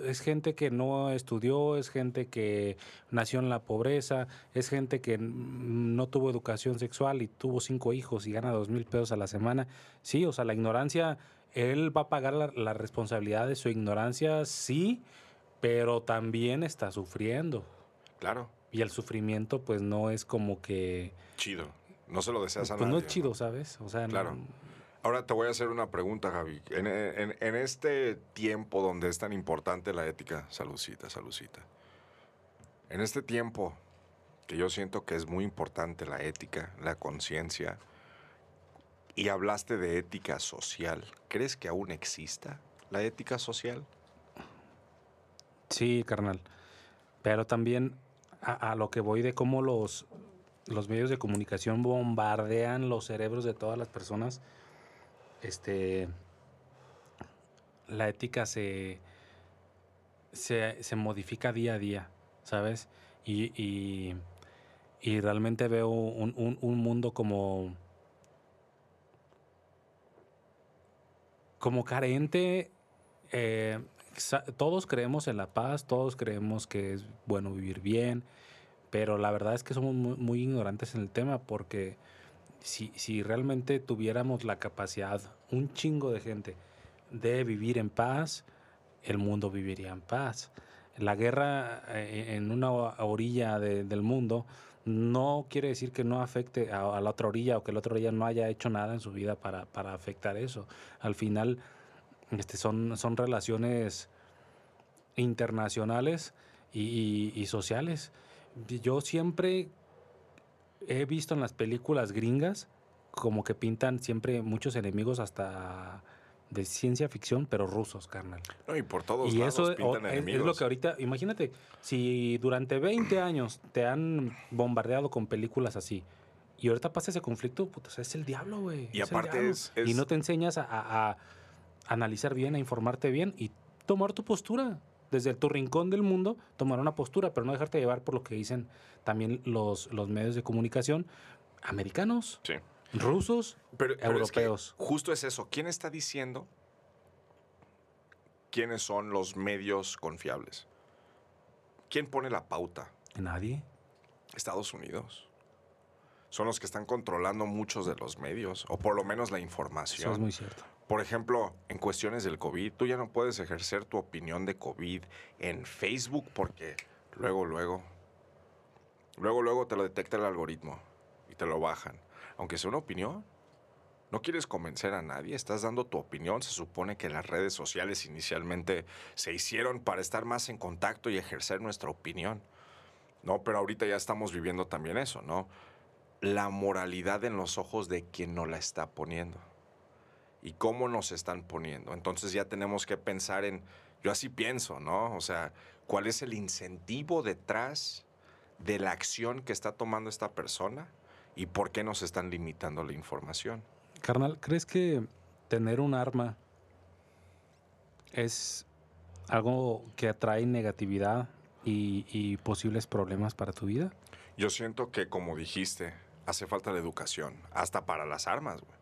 es gente que no estudió, es gente que nació en la pobreza, es gente que no tuvo educación sexual y tuvo cinco hijos y gana dos mil pesos a la semana. Sí, o sea, la ignorancia él va a pagar la, la responsabilidad de su ignorancia, sí, pero también está sufriendo. Claro, Y el sufrimiento, pues no es como que. chido. No se lo deseas a Pues no nadie. es chido, ¿sabes? O sea, no- Claro. Ahora te voy a hacer una pregunta, Javi. En, este tiempo donde es tan importante la ética, saludcita, saludcita. En este tiempo que yo siento que es muy importante la ética, la conciencia, y hablaste de ética social, ¿crees que aún exista la ética social? Sí, carnal. Pero también a, a lo que voy de cómo los, los medios de comunicación bombardean los cerebros de todas las personas, este, la ética se, se, se modifica día a día, ¿sabes? Y, y, y realmente veo un, un- un mundo como, como carente. eh, todos creemos en la paz, todos creemos que es bueno vivir bien, pero la verdad es que somos muy ignorantes en el tema porque si, si realmente tuviéramos la capacidad, un chingo de gente, de vivir en paz, el mundo viviría en paz. La guerra eh, en una orilla de- del mundo no quiere decir que no afecte a, la otra orilla o que la otra orilla no haya hecho nada en su vida para, para afectar eso. Al final este, son, son relaciones internacionales y sociales. Yo siempre he visto en las películas gringas como que pintan siempre muchos enemigos hasta de ciencia ficción, pero rusos, carnal. No, y por todos Y lados eso es- pintan o- es, es enemigos. lo que ahorita, imagínate, si durante 20 años te han bombardeado con películas así, y ahorita pasa ese conflicto, puta, es el diablo, güey. Y es aparte es- es- Y no te enseñas a, a- a analizar bien, a informarte bien y tomar tu postura. Desde tu rincón del mundo, tomar una postura, pero no dejarte llevar por lo que dicen también los, los medios de comunicación americanos, Sí. rusos, Pero, pero es que europeos. justo es eso. ¿Quién está diciendo quiénes son los medios confiables? ¿Quién pone la pauta? nadie. Estados Unidos. Son los que están controlando muchos de los medios, o por lo menos la Eso información. es muy cierto. Por ejemplo, en cuestiones del COVID, tú ya no puedes ejercer tu opinión de COVID en Facebook porque luego, luego, luego, luego te lo detecta el algoritmo y te lo bajan. Aunque sea una opinión, no quieres convencer a nadie, estás dando tu opinión. Se supone que las redes sociales inicialmente se hicieron para estar más en contacto y ejercer nuestra opinión. No, pero ahorita ya estamos viviendo también eso, ¿no? La moralidad en los ojos de quien no la está poniendo y cómo nos están poniendo. Entonces ya tenemos que pensar en, yo así pienso, ¿no? O sea, ¿cuál es el incentivo detrás de la acción que está tomando esta persona y por qué nos están limitando la información? Carnal, ¿crees que tener un arma es algo que atrae negatividad y, y posibles problemas para tu vida? Yo siento que, como dijiste, hace falta la educación, hasta para las armas, güey.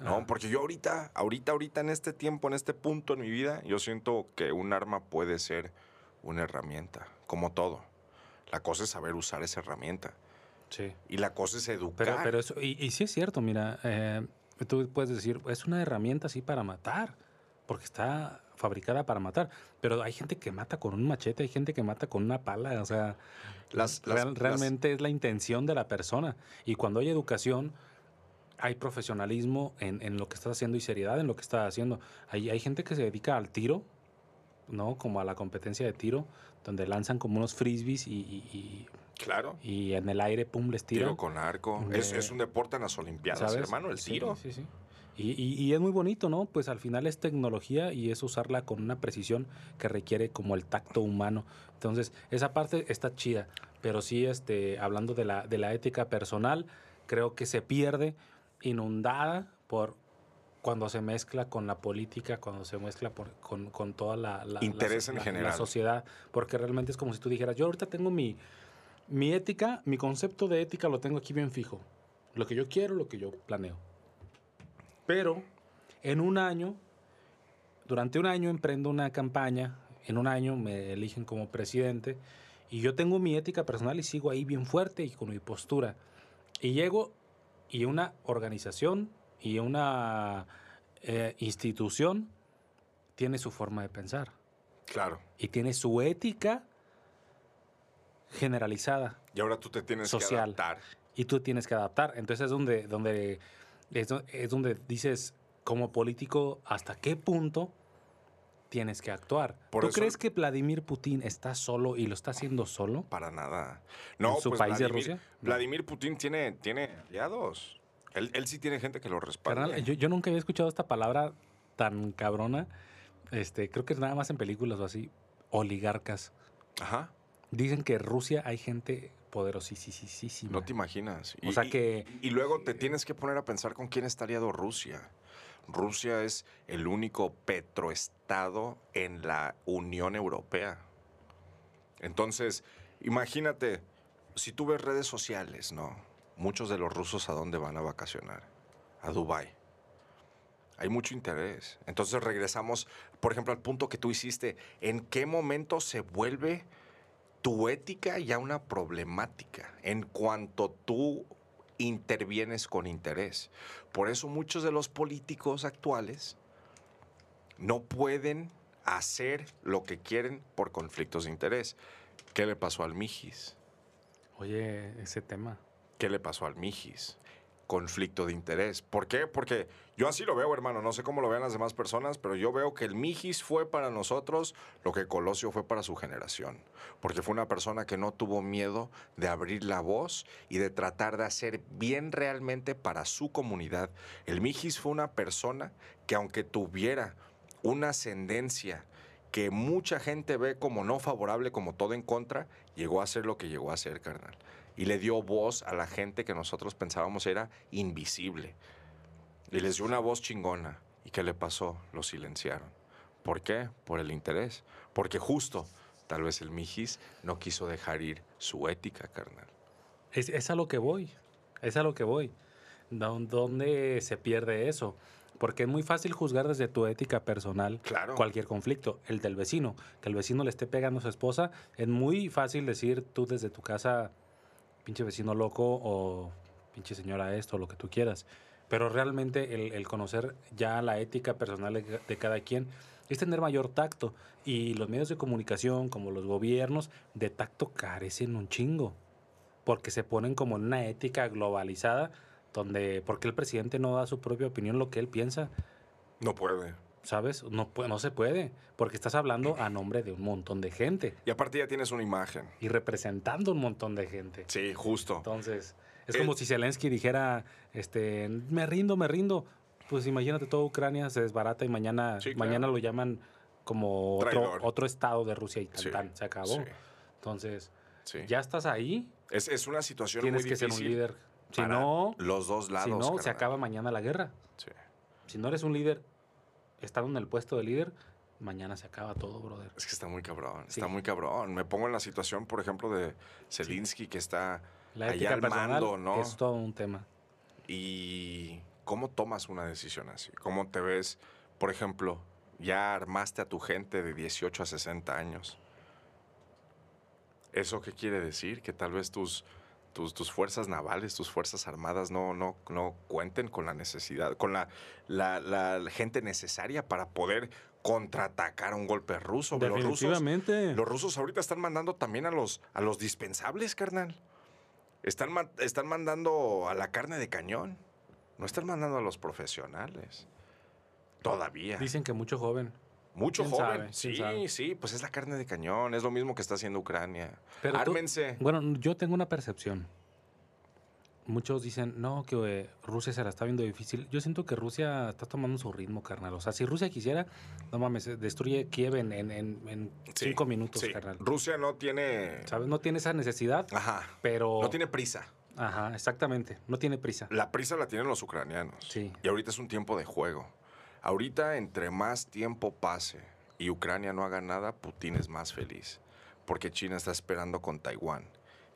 No, porque yo ahorita, ahorita, ahorita, en este tiempo, en este punto en mi vida, yo siento que un arma puede ser una herramienta, como todo. La cosa es saber usar esa herramienta. Sí. Y la cosa es educar. Pero, pero eso, y, y sí es cierto, mira, eh, tú puedes decir, es una herramienta así para matar, porque está fabricada para matar. Pero hay gente que mata con un machete, hay gente que mata con una pala, o sea, Las- las- real- las- realmente es la intención de la persona. Y cuando hay educación, hay profesionalismo en, en lo que estás haciendo y seriedad en lo que estás haciendo. Hay, hay gente que se dedica al tiro, ¿no? Como a la competencia de tiro, donde lanzan como unos frisbees y, y- Claro. y- en el aire, pum, les tiran. Tiro con arco. Es, es un deporte en las Olimpiadas, ¿sabes? hermano, el Sí, tiro. Sí, sí. Y, y- y es muy bonito, ¿no? Pues al final es tecnología y es usarla con una precisión que requiere como el tacto humano. Entonces, esa parte está chida. Pero sí, este, hablando de la, de la ética personal, creo que se pierde inundada por cuando se mezcla con la política, cuando se mezcla por- con, con toda la, Interés en la- la general. sociedad. Porque realmente es como si tú dijeras, yo ahorita tengo mi, mi ética, mi concepto de ética lo tengo aquí bien fijo. Lo que yo quiero, lo que yo planeo. Pero en un año, durante un año emprendo una campaña, en un año me eligen como presidente y yo tengo mi ética personal y sigo ahí bien fuerte y con mi postura. Y llego y una organización y una eh, institución tiene su forma de pensar Claro. y tiene su ética generalizada Y ahora tú te tienes Social. que adaptar. y tú tienes que adaptar. Entonces es donde, donde, es, do- es donde dices, como político, hasta qué punto tienes que actuar. Por ¿Tú eso- crees que Vladimir Putin está solo y lo está haciendo solo? Para nada. No, ¿En su pues país de Vladimir, Rusia? No. Vladimir Putin tiene, tiene aliados. Él, él sí tiene gente que lo respalda. Carnal, yo, yo nunca había escuchado esta palabra tan cabrona. Este, creo que es nada más en películas o así. Oligarcas. Ajá. Dicen que en Rusia hay gente poderosísima. No te imaginas. O sea que- Y, luego te tienes que poner a pensar con quién está aliado Rusia. Rusia es el único petroestado en la Unión Europea. Entonces, imagínate, si tú ves redes sociales, ¿no? Muchos de los rusos a dónde van a vacacionar? A Dubái. Hay mucho interés. Entonces regresamos, por ejemplo, al punto que tú hiciste. ¿En qué momento se vuelve tu ética ya una problemática en cuanto tú intervienes con interés. Por eso muchos de los políticos actuales no pueden hacer lo que quieren por conflictos de interés. ¿Qué le pasó al Mijis? Oye, ese tema. ¿Qué le pasó al Mijis? Conflicto de interés. ¿Por qué? Porque yo así lo veo, hermano. No sé cómo lo vean las demás personas, pero yo veo que el Mijis fue para nosotros lo que Colosio fue para su generación. Porque fue una persona que no tuvo miedo de abrir la voz y de tratar de hacer bien realmente para su comunidad. El Mijis fue una persona que aunque tuviera una ascendencia que mucha gente ve como no favorable, como todo en contra, llegó a ser lo que llegó a ser, carnal. Y le dio voz a la gente que nosotros pensábamos era invisible. Y les dio una voz chingona. ¿Y qué le pasó? Lo silenciaron. ¿Por qué? Por el interés. Porque justo, tal vez el Mijis no quiso dejar ir su ética, carnal. Es, es a lo que voy. Es a lo que voy. Dón- ¿Dónde se pierde eso? Porque es muy fácil juzgar desde tu ética personal Claro. cualquier conflicto. El del vecino, que el vecino le esté pegando a su esposa, es muy fácil decir tú desde tu casa, pinche vecino loco o pinche señora esto, lo que tú quieras. Pero realmente el, conocer ya la ética personal de cada quien es tener mayor tacto. Y los medios de comunicación, como los gobiernos, de tacto carecen un chingo. Porque se ponen como en una ética globalizada, donde, porque el presidente no da su propia opinión, lo que él piensa, No puede. ¿Sabes? No, se puede, porque estás hablando a nombre de un montón de gente Y aparte ya tienes una imagen. y representando un montón de gente. Sí, justo. Entonces, es como si Zelensky dijera, este, me rindo, me rindo. Pues imagínate, toda Ucrania se desbarata y mañana, Sí, claro. mañana lo llaman como otro, otro estado de Rusia y tan, Sí, se acabó. Sí, Entonces, ya estás ahí, Es, es una situación tienes muy que ser un líder. Si no, los dos lados. si no se acaba mañana la guerra. Si no eres un líder, estando en el puesto de líder, mañana se acaba todo, brother. Es que está muy cabrón, Sí. está muy cabrón. Me pongo en la situación, por ejemplo, de Zelensky, que está La allá ética al personal mando, ¿no? es todo un tema. Y cómo tomas una decisión así. ¿Cómo te ves, por ejemplo, ya armaste a tu gente de 18 a 60 años? ¿Eso qué quiere decir? Que tal vez tus, tus, tus fuerzas navales, tus fuerzas armadas no, no, no cuenten con la necesidad, con la, la, la gente necesaria para poder contraatacar un golpe ruso. Los rusos, Definitivamente. los rusos ahorita están mandando también a los, a los dispensables, carnal. Están, están mandando a la carne de cañón. No están mandando a los profesionales. Todavía. Dicen que mucho joven. Mucho joven. sabe, sí, sí, pues es la carne de cañón. Es lo mismo que está haciendo Ucrania. Pero tú- Ármense. Bueno, yo tengo una percepción. Muchos dicen, no, que eh, Rusia se la está viendo difícil. Yo siento que Rusia está tomando su ritmo, carnal. O sea, si Rusia quisiera, no mames, eh, destruye Kiev en, en- en- en Sí, cinco minutos, sí. carnal. Rusia no tiene. ¿Sabes? No tiene esa necesidad, Ajá. pero... No tiene prisa. Ajá, exactamente. No tiene prisa. La prisa la tienen los ucranianos. Sí. Y ahorita es un tiempo de juego. Ahorita, entre más tiempo pase y Ucrania no haga nada, Putin es más feliz. Porque China está esperando con Taiwán.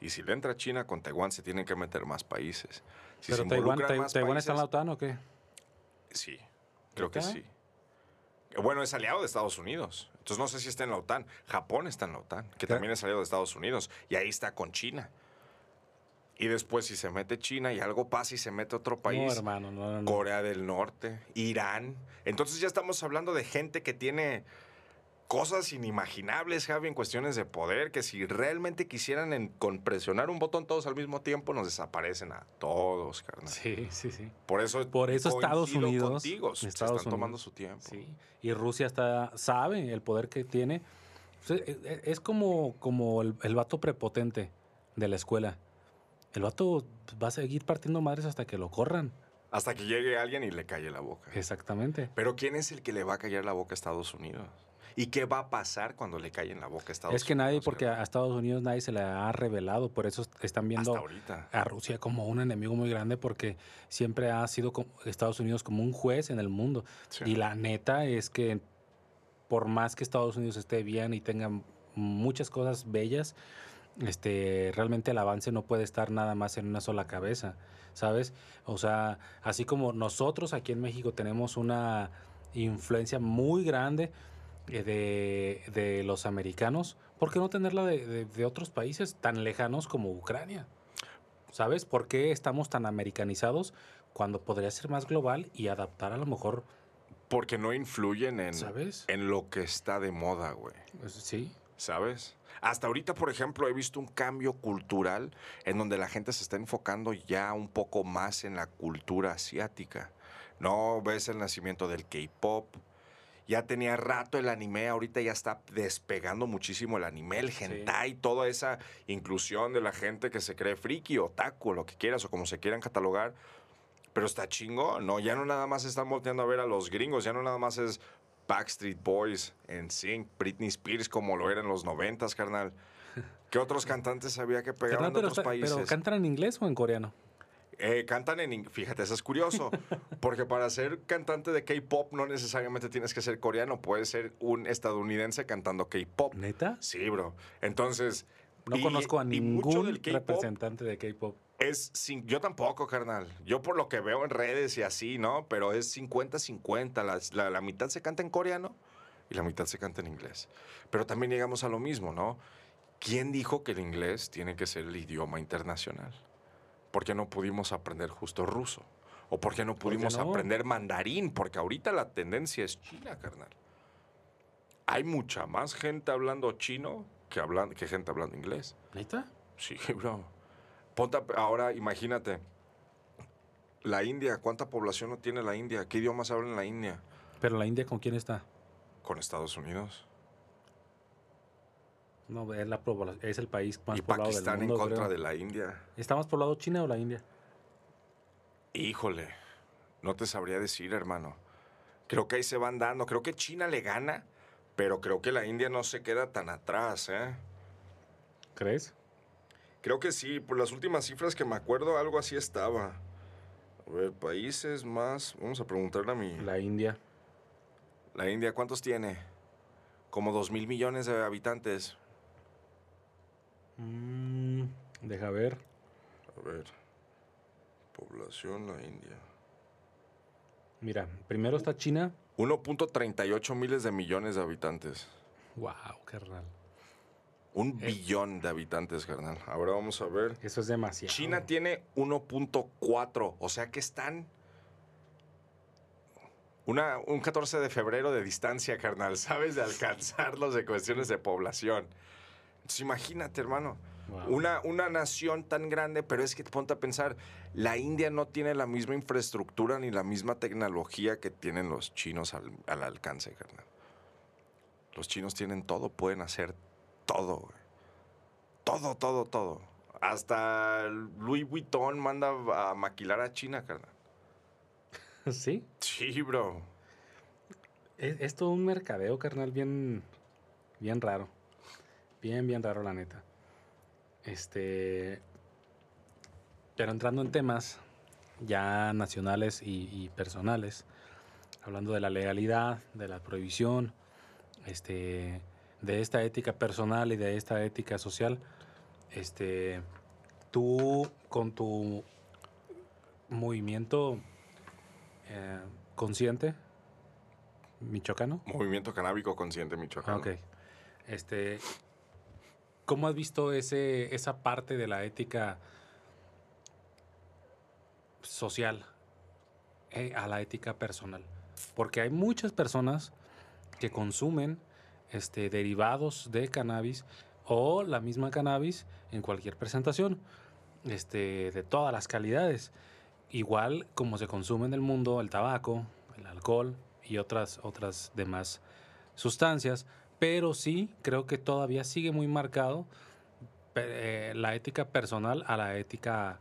Y si le entra China con Taiwán, se tienen que meter más países. Si pero se Taiwán, más Taiwán está en la OTAN o qué? Sí, creo que sí. Bueno, es aliado de Estados Unidos. Entonces no sé si está en la OTAN. Japón está en la OTAN, que ¿Qué? también es aliado de Estados Unidos. Y ahí está con China. Y después si se mete China y algo pasa y se mete otro país. No, hermano, no, no. Corea del Norte, Irán. Entonces ya estamos hablando de gente que tiene cosas inimaginables, Javi, en cuestiones de poder, que si realmente quisieran en- con presionar un botón todos al mismo tiempo, nos desaparecen a todos, carnal. Sí, sí, sí. Por eso, Por eso Estados Unidos- contigo, se Estados están tomando su tiempo. Sí. Y Rusia está, sabe el poder que tiene. E- e- Es como, como el, el vato prepotente de la escuela. El vato va a seguir partiendo madres hasta que lo corran. Hasta que llegue alguien y le calle la boca. Exactamente. Pero ¿quién es el que le va a callar la boca a Estados Unidos? ¿Y qué va a pasar cuando le callen la boca a Estados Unidos? es que nadie, porque a Estados Unidos nadie se le ha revelado. Por eso están viendo ahorita. a Rusia como un enemigo muy grande porque siempre ha sido Estados Unidos como un juez en el mundo. Sí. Y la neta es que por más que Estados Unidos esté bien y tenga muchas cosas bellas, este, realmente el avance no puede estar nada más en una sola cabeza, ¿sabes? O sea, así como nosotros aquí en México tenemos una influencia muy grande eh, de, de los americanos, ¿por qué no tenerla de, de- de otros países tan lejanos como Ucrania? ¿Sabes? ¿Por qué estamos tan americanizados cuando podría ser más global y adaptar a lo mejor, Porque no influyen en, ¿sabes? en lo que está de moda, güey. Sí. ¿Sabes? Hasta ahorita, por ejemplo, he visto un cambio cultural en donde la gente se está enfocando ya un poco más en la cultura asiática. No ves el nacimiento del K-pop. Ya tenía rato el anime, ahorita ya está despegando muchísimo el anime, el Sí. hentai, toda esa inclusión de la gente que se cree friki, otaku, lo que quieras o como se quieran catalogar. Pero está chingo, ¿no? Ya no nada más están volteando a ver a los gringos, ya no nada más es Backstreet Boys, NSYNC, Britney Spears, como lo eran en los noventas, carnal. ¿Qué otros cantantes había que pegaban de pero, otros está- países? pero ¿cantan en inglés o en coreano? Eh, cantan en... Fíjate, eso es curioso. Porque para ser cantante de K-pop no necesariamente tienes que ser coreano. Puedes ser un estadounidense cantando K-pop. ¿Neta? Sí, bro. Entonces... No y- conozco a ningún representante de K-pop. Es sin, yo tampoco, carnal. Yo por lo que veo en redes y así, ¿no? Pero es 50-50. La, la- la mitad se canta en coreano y la mitad se canta en inglés. Pero también llegamos a lo mismo, ¿no? ¿Quién dijo que el inglés tiene que ser el idioma internacional? ¿Por qué no pudimos aprender justo ruso? ¿O por qué no pudimos no? aprender mandarín? Porque ahorita la tendencia es China, carnal. Hay mucha más gente hablando chino que, hablan- que gente hablando inglés. ¿Neta? Sí, bro. Ponte ahora, imagínate. La India, ¿cuánta población no tiene la India? ¿Qué idiomas hablan en la India? ¿Pero la India con quién está? Con Estados Unidos. No, es, la es el país más y poblado Pakistán del mundo, en contra creo. de la India. ¿Está más poblado China o la India? Híjole, no te sabría decir, hermano. Creo que ahí se van dando. Creo que China le gana, pero creo que la India no se queda tan atrás, ¿eh? ¿Crees? Creo que sí, por las últimas cifras que me acuerdo, algo así estaba. A ver, países más. Vamos a preguntarle a mi. La India. La India, ¿cuántos tiene? Como dos mil millones de habitantes. Mm, deja ver. A ver. Población, la India. Mira, primero está China. 1.38 miles de millones de habitantes. Wow, carnal. Un Eh. billón de habitantes, carnal. Ahora vamos a ver. Eso es demasiado. China tiene 1.4, o sea que están una, un 14 de febrero de distancia, carnal, ¿sabes? De alcanzarlos de cuestiones de población. Entonces imagínate, hermano, Wow. una, una nación tan grande, pero es que ponte a pensar, la India no tiene la misma infraestructura ni la misma tecnología que tienen los chinos al, al alcance, carnal. Los chinos tienen todo, pueden hacer todo, güey. Todo, todo, todo. Hasta Louis Vuitton manda a maquilar a China, carnal. Sí. Sí, bro. Es, es todo un mercadeo, carnal, bien, bien raro. Bien, bien raro, la neta. Este. Pero entrando en temas ya nacionales y, y personales, hablando de la legalidad, de la prohibición, este, de esta ética personal y de esta ética social, este, tú con tu movimiento eh, consciente, michoacano, Movimiento Canábico Consciente Michoacán. Ah, ok. Este, ¿cómo has visto ese, esa parte de la ética social eh, a la ética personal. Porque hay muchas personas que consumen este, derivados de cannabis o la misma cannabis en cualquier presentación, este, de todas las calidades. Igual como se consume en el mundo el tabaco, el alcohol y otras, otras demás sustancias, pero sí creo que todavía sigue muy marcado eh, la ética personal a la ética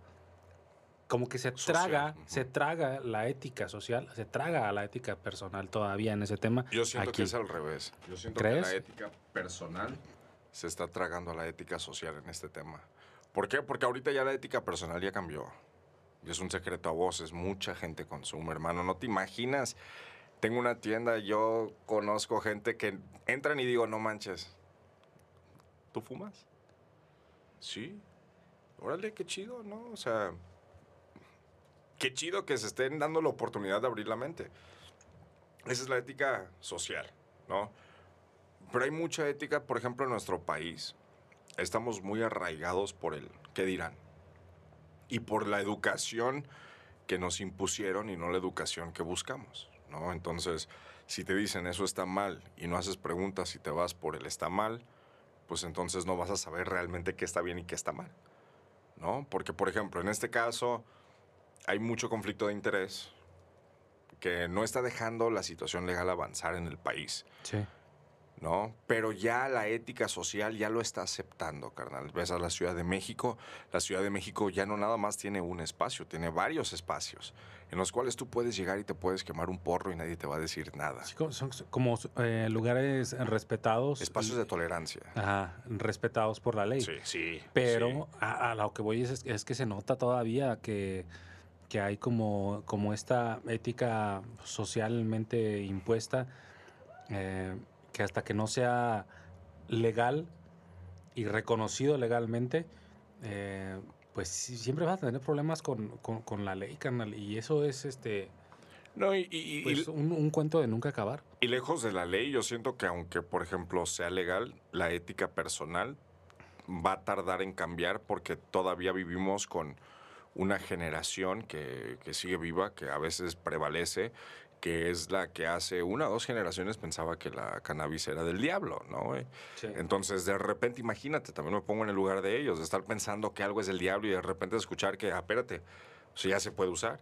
como que se traga, se traga la ética social, se traga a la ética personal todavía en ese tema. Yo siento que es al revés. Yo siento que la ética personal se está tragando a la ética social en este tema. ¿Por qué? Porque ahorita ya la ética personal ya cambió. Y es un secreto a voces. Mucha gente consume, hermano. No te imaginas. Tengo una tienda, yo conozco gente que entran y digo, no manches. ¿Tú fumas? Sí. Órale, qué chido, ¿no? O sea, qué chido que se estén dando la oportunidad de abrir la mente. Esa es la ética social, ¿no? Pero hay mucha ética, por ejemplo, en nuestro país. Estamos muy arraigados por el qué dirán y por la educación que nos impusieron y no la educación que buscamos, ¿no? Entonces, si te dicen eso está mal y no haces preguntas y te vas por el está mal, pues entonces no vas a saber realmente qué está bien y qué está mal, ¿no? Porque, por ejemplo, en este caso hay mucho conflicto de interés que no está dejando la situación legal avanzar en el país. Sí. ¿no? Pero ya la ética social ya lo está aceptando, carnal. Ves a la Ciudad de México, la Ciudad de México ya no nada más tiene un espacio, tiene varios espacios en los cuales tú puedes llegar y te puedes quemar un porro y nadie te va a decir nada. son como eh, lugares respetados. Espacios de tolerancia. Ajá, respetados por la ley. Sí, sí. Pero A, lo que voy es, es que se nota todavía que que hay como, como esta ética socialmente impuesta, eh, que hasta que no sea legal y reconocido legalmente, eh, pues siempre vas a tener problemas con, con, la ley, carnal. Y eso es este. No, y, pues, un, un, cuento de nunca acabar. Y lejos de la ley, yo siento que aunque, por ejemplo, sea legal, la ética personal va a tardar en cambiar porque todavía vivimos con una generación que, sigue viva, que a veces prevalece, que es la que hace una o dos generaciones pensaba que la cannabis era del diablo, ¿no? Entonces, de repente, imagínate, también me pongo en el lugar de ellos, de estar pensando que algo es del diablo y de repente escuchar que, ah, espérate, o sea, ya se puede usar.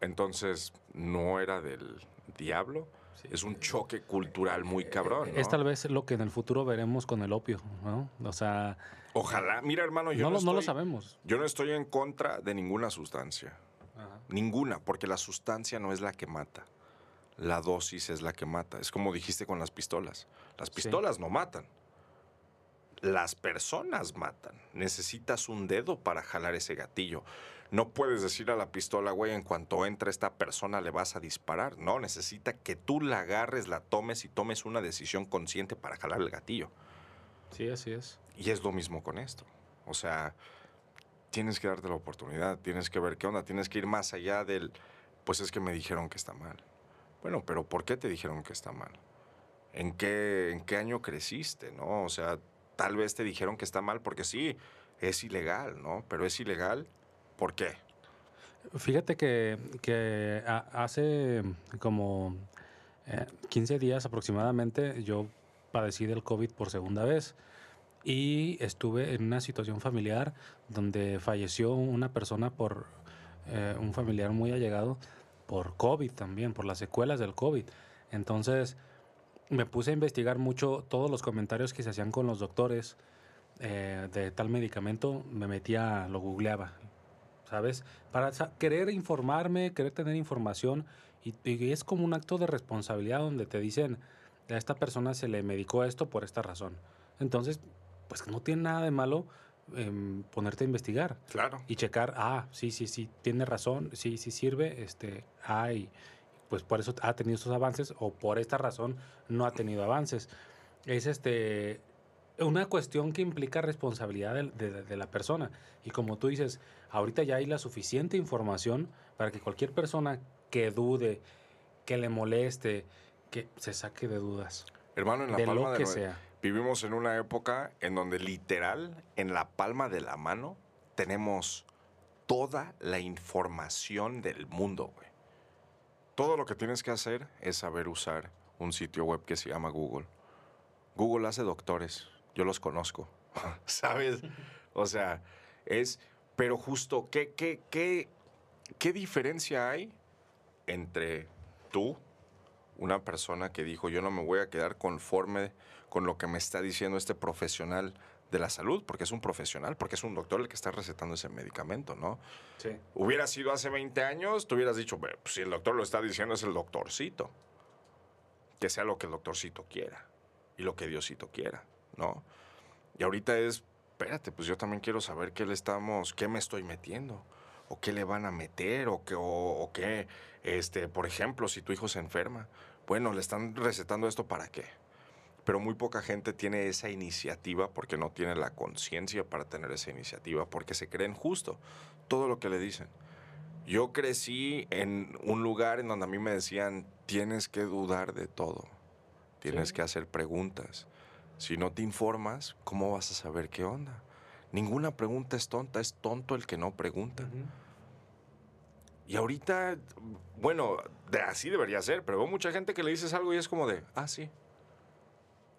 Entonces, no era del diablo. Es un choque cultural muy cabrón. Es tal vez lo que en el futuro veremos con el opio, ¿no? O sea, Ojalá. Mira, hermano, yo no, lo sabemos. Yo no estoy en contra de ninguna sustancia. Ninguna, porque la sustancia no es la que mata. La dosis es la que mata. Es como dijiste con las pistolas. Las pistolas no matan. Las personas matan. Necesitas un dedo para jalar ese gatillo. No puedes decir a la pistola, güey, en cuanto entre esta persona le vas a disparar. No, necesita que tú la agarres, la tomes y tomes una decisión consciente para jalar el gatillo. Sí, así es. Y es lo mismo con esto. O sea, tienes que darte la oportunidad, tienes que ver qué onda, tienes que ir más allá del, pues es que me dijeron que está mal. Bueno, pero ¿por qué te dijeron que está mal? ¿En qué, en qué año creciste, no? O sea, tal vez te dijeron que está mal porque sí, es ilegal, ¿no? Pero es ilegal, ¿por qué? Fíjate que, que hace como 15 eh, días aproximadamente yo padecí del COVID por segunda vez y estuve en una situación familiar donde falleció una persona por eh, un familiar muy allegado por COVID también, por las secuelas del COVID. Entonces me puse a investigar mucho todos los comentarios que se hacían con los doctores eh, de tal medicamento, me metía, lo googleaba, ¿sabes? Para querer informarme, querer tener información y, y es como un acto de responsabilidad donde te dicen, a esta persona se le medicó esto por esta razón. Entonces, pues no tiene nada de malo em, ponerte a investigar. Claro. Y checar, ah, sí, sí, sí, tiene razón, sí, sí sirve, este, ay, pues por eso ha tenido estos avances o por esta razón no ha tenido avances. Es este una cuestión que implica responsabilidad de, de, la persona. Y como tú dices, ahorita ya hay la suficiente información para que cualquier persona que dude, que le moleste, que se saque de dudas. Hermano, en la palma de que sea. Vivimos en una época en donde literal, en la palma de la mano, tenemos toda la información del mundo, güey. Todo lo que tienes que hacer es saber usar un sitio web que se llama Google. Google hace doctores, yo los conozco, ¿sabes? O sea, es, pero justo, ¿qué, qué, qué, qué diferencia hay entre tú, una persona que dijo, yo no me voy a quedar conforme con lo que me está diciendo este profesional de la salud, porque es un profesional, porque es un doctor el que está recetando ese medicamento, ¿no? Sí. Hubiera sido hace 20 años, tú hubieras dicho, pues, si el doctor lo está diciendo es el doctorcito. Que sea lo que el doctorcito quiera y lo que Diosito quiera, ¿no? Y ahorita es, espérate, pues yo también quiero saber qué le estamos, qué me estoy metiendo, o qué le van a meter, o qué, o, o qué, este, por ejemplo, si tu hijo se enferma, bueno, le están recetando esto para qué pero muy poca gente tiene esa iniciativa porque no tiene la conciencia para tener esa iniciativa, porque se creen justo todo lo que le dicen. Yo crecí en un lugar en donde a mí me decían, tienes que dudar de todo, tienes Sí. que hacer preguntas. Si no te informas, ¿cómo vas a saber qué onda? Ninguna pregunta es tonta, es tonto el que no pregunta. Y ahorita, bueno, de- así debería ser, pero veo mucha gente que le dices algo y es como de, ah, sí.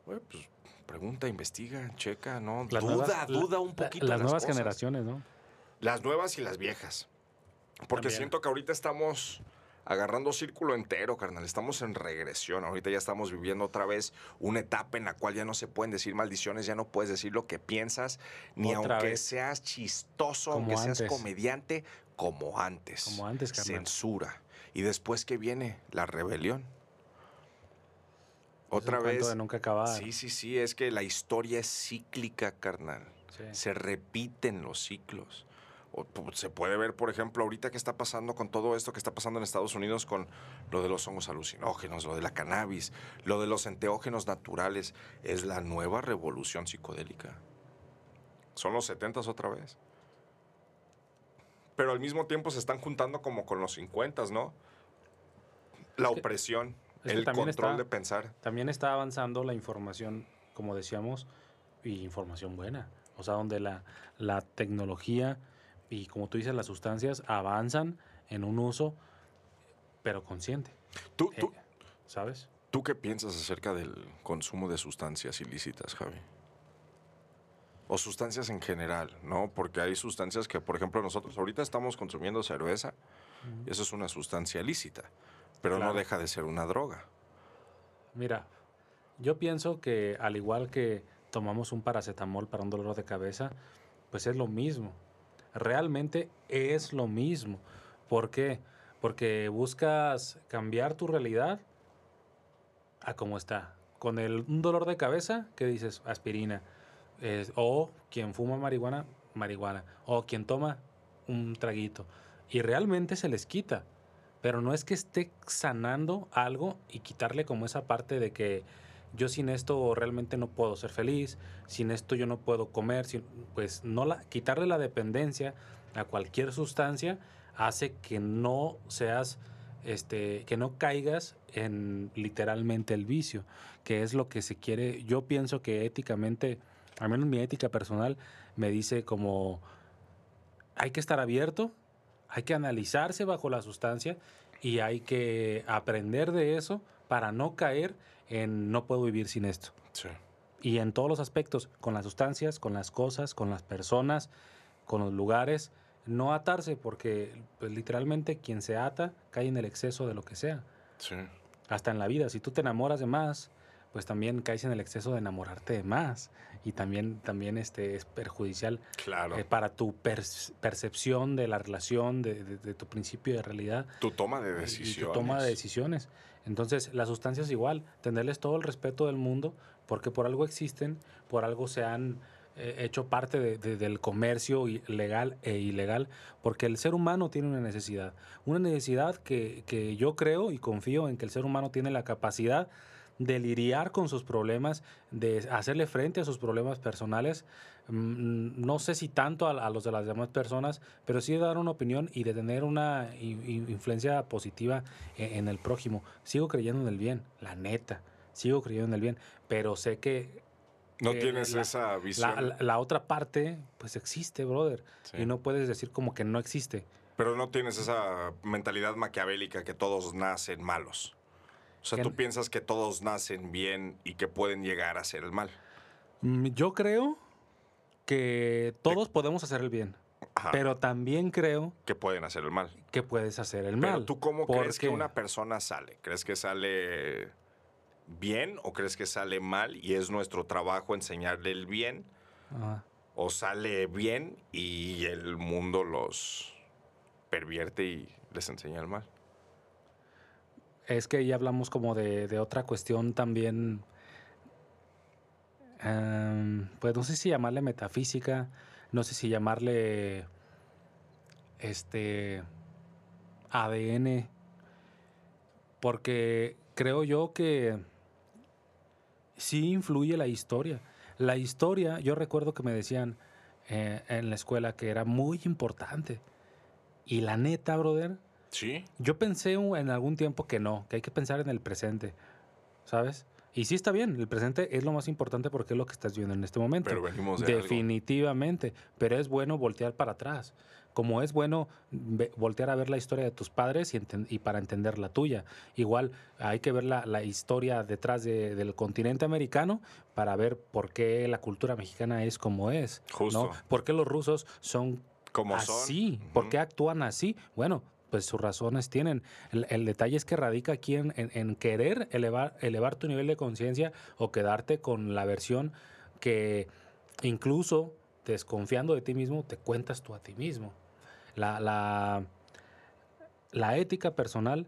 Güey, pues pregunta, investiga, checa, ¿no? Las duda, nuevas- duda la- un la- poquito. Las las nuevas cosas. generaciones, ¿no? Las nuevas y las viejas. Porque También. siento que ahorita estamos agarrando círculo entero, carnal. Estamos en regresión. Ahorita ya estamos viviendo otra vez una etapa en la cual ya no se pueden decir maldiciones, ya no puedes decir lo que piensas, ni Otra aunque vez. seas chistoso, Como aunque seas comediante, como antes. Como antes, carnal. Censura. Y después que viene la rebelión. Es un Otra vez. de nunca acabar. Sí, sí, sí, es que la historia es cíclica, carnal. Sí. Se repiten los ciclos. O, pu- se puede ver, por ejemplo, ahorita que está pasando con todo esto que está pasando en Estados Unidos con lo de los hongos alucinógenos, lo de la cannabis, lo de los enteógenos naturales. Es la nueva revolución psicodélica. Son los 70 otra vez. Pero al mismo tiempo se están juntando como con los 50, ¿no? La Es opresión, que el control está- de pensar. También está avanzando la información, como decíamos, y información buena. O sea, donde la, la tecnología y, como tú dices, las sustancias avanzan en un uso, pero consciente. Tú, Eh, tú, ¿Sabes? ¿Tú qué piensas acerca del consumo de sustancias ilícitas, Javi? O sustancias en general, ¿no? Porque hay sustancias que, por ejemplo, nosotros ahorita estamos consumiendo cerveza, y eso es una sustancia ilícita, pero no deja de ser una droga. Mira, yo pienso que al igual que tomamos un paracetamol para un dolor de cabeza, pues es lo mismo. Realmente es lo mismo. ¿Por qué? Porque buscas cambiar tu realidad a cómo está. Con el, un dolor de cabeza, ¿qué dices? Aspirina. Es- o quien fuma marihuana, marihuana. O quien toma un traguito. Y realmente se les quita. Pero no es que esté sanando algo y quitarle como esa parte de que yo sin esto realmente no puedo ser feliz, sin esto yo no puedo comer, sin- pues no la, quitarle la dependencia a cualquier sustancia hace que no seas, este, que no caigas en literalmente el vicio, que es lo que se quiere. Yo pienso que éticamente, al menos mi ética personal, me dice como hay que estar abierto, hay que analizarse bajo la sustancia y hay que aprender de eso para no caer en no puedo vivir sin esto. Sí. Y en todos los aspectos, con las sustancias, con las cosas, con las personas, con los lugares, no atarse porque pues, literalmente quien se ata cae en el exceso de lo que sea. Sí. Hasta en la vida, si tú te enamoras de más, pues también caes en el exceso de enamorarte de más y también, también este, es perjudicial Claro. eh, para tu perce- percepción de la relación, de, de- de tu principio de realidad tu toma de decisiones. y tu toma de decisiones. Entonces, las sustancias igual, tenerles todo el respeto del mundo, porque por algo existen, por algo se han eh, hecho parte de- de- del comercio legal e ilegal, porque el ser humano tiene una necesidad. Una necesidad que, que yo creo y confío en que el ser humano tiene la capacidad de lidiar con sus problemas, de hacerle frente a sus problemas personales. Mm, No sé si tanto a, a los de las demás personas, pero sí de dar una opinión y de tener una influencia positiva en, en el prójimo. Sigo creyendo en el bien, la neta. Sigo creyendo en el bien, pero sé que No eh, tienes la- esa La, visión. la- la otra parte, pues existe, brother. Sí. Y no puedes decir como que no existe. Pero no tienes esa mentalidad maquiavélica que todos nacen malos. O sea, Que- tú piensas que todos nacen bien y que pueden llegar a ser el mal. Mm, Yo creo que todos podemos hacer el bien, Ajá, pero también creo que pueden hacer el mal. que puedes hacer el Pero mal. tú cómo crees que una persona sale? ¿Crees que sale bien o crees que sale mal y es nuestro trabajo enseñarle el bien? Ajá. ¿O sale bien y el mundo los pervierte y les enseña el mal? Es que ya hablamos como de, de otra cuestión también, em, pues no sé si llamarle metafísica, no sé si llamarle este ADN, porque creo yo que sí influye la historia. La historia, yo recuerdo que me decían eh, en la escuela que era muy importante. Y la neta, brother, Sí. yo pensé en algún tiempo que no, que hay que pensar en el presente, ¿sabes? Y sí está bien, el presente es lo más importante porque es lo que estás viendo en este momento. Pero venimos de algo. Definitivamente, pero es bueno voltear para atrás. Como es bueno voltear a ver la historia de tus padres y, y para entender la tuya. Igual hay que ver la, la historia detrás de- del continente americano para ver por qué la cultura mexicana es como es. Justo. ¿no? ¿Por qué los rusos son Como son. así? ¿Por Ujú. qué actúan así? Bueno, pues sus razones tienen. El, el detalle es que radica aquí en, en- en querer elevar, elevar tu nivel de conciencia o quedarte con la versión que incluso desconfiando de ti mismo, te cuentas tú a ti mismo. La, la, la ética personal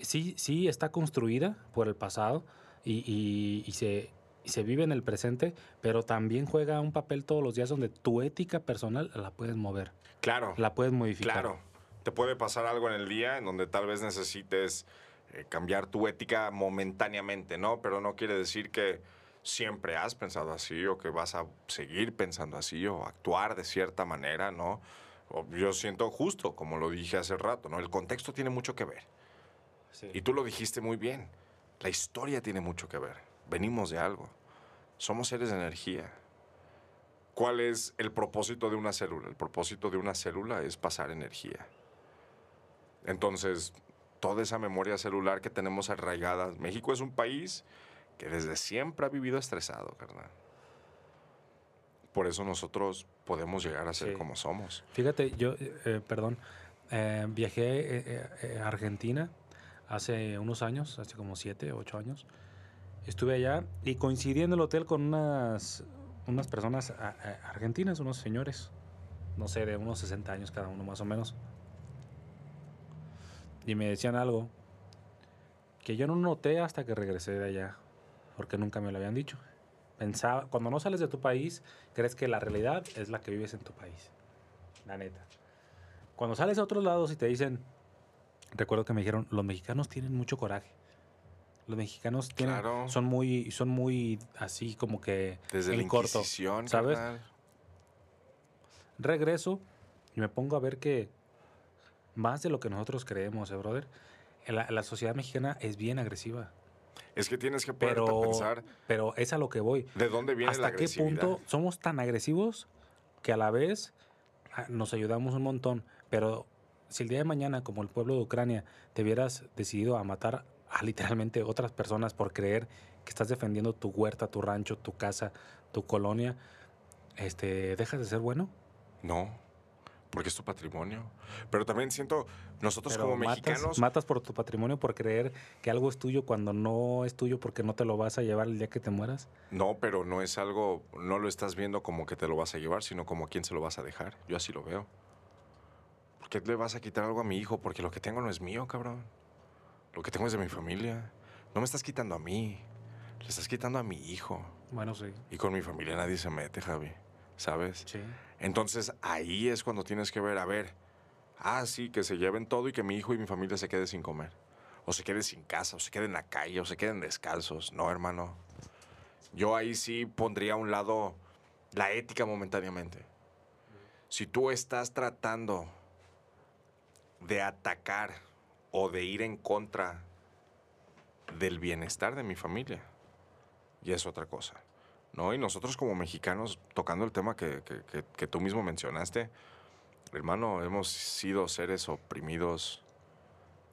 sí, sí está construida por el pasado y, y- y se, y se vive en el presente, pero también juega un papel todos los días donde tu ética personal la puedes mover, Claro. la puedes modificar. Claro, te puede pasar algo en el día en donde tal vez necesites eh, cambiar tu ética momentáneamente, ¿no? Pero no quiere decir que siempre has pensado así o que vas a seguir pensando así o actuar de cierta manera, ¿no? Yo siento justo, como lo dije hace rato, ¿no? El contexto tiene mucho que ver. Sí. Y tú lo dijiste muy bien. La historia tiene mucho que ver. Venimos de algo. Somos seres de energía. ¿Cuál es el propósito de una célula? El propósito de una célula es pasar energía. Entonces, toda esa memoria celular que tenemos arraigada, México es un país que desde siempre ha vivido estresado, carnal. Por eso nosotros podemos llegar a ser Sí. como somos. Fíjate, yo, eh, eh, perdón, eh, viajé eh, eh, eh, a Argentina hace unos años, hace como siete, ocho años. Estuve allá y coincidí en el hotel con unas, unas personas argentinas, unos señores, no sé, de unos 60 años cada uno más o menos. Y me decían algo que yo no noté hasta que regresé de allá, porque nunca me lo habían dicho. Pensaba, cuando no sales de tu país, crees que la realidad es la que vives en tu país. La neta. Cuando sales a otros lados y te dicen, recuerdo que me dijeron, los mexicanos tienen mucho coraje. Los mexicanos tienen, Claro. son muy, son muy así como que Desde en la corto. ¿sabes? Regreso y me pongo a ver que más de lo que nosotros creemos, eh, brother. La, la sociedad mexicana es bien agresiva, Es que tienes que ponerte pero, a pensar pero es a lo que voy. de dónde viene la ¿Hasta qué agresividad. punto somos tan agresivos que a la vez ah, nos ayudamos un montón? Pero si el día de mañana, como el pueblo de Ucrania, te hubieras decidido a matar a literalmente otras personas por creer que estás defendiendo tu huerta, tu rancho, tu casa, tu colonia, este, ¿dejas de ser bueno? No, porque es tu patrimonio. Pero también siento, nosotros Pero como matas, mexicanos, matas por tu patrimonio por creer que algo es tuyo cuando no es tuyo porque no te lo vas a llevar el día que te mueras. no, pero no es algo, no lo estás viendo como que te lo vas a llevar, sino como a quién se lo vas a dejar. Yo así lo veo. ¿Por qué le vas a quitar algo a mi hijo? Porque lo que tengo no es mío, cabrón. Lo que tengo es de mi familia. No me estás quitando a mí, le estás quitando a mi hijo. Bueno, sí. Y con mi familia nadie se mete, Javi. ¿Sabes? Sí. Entonces ahí es cuando tienes que ver, a ver, ah, sí, que se lleven todo y que mi hijo y mi familia se quede sin comer. O se quede sin casa, o se quede en la calle, o se queden descalzos. No, hermano. Yo ahí sí pondría a un lado la ética momentáneamente. Si tú estás tratando de atacar o de ir en contra del bienestar de mi familia, y es otra cosa. ¿No? Y nosotros como mexicanos, tocando el tema que, que, que, tú mismo mencionaste, hermano, hemos sido seres oprimidos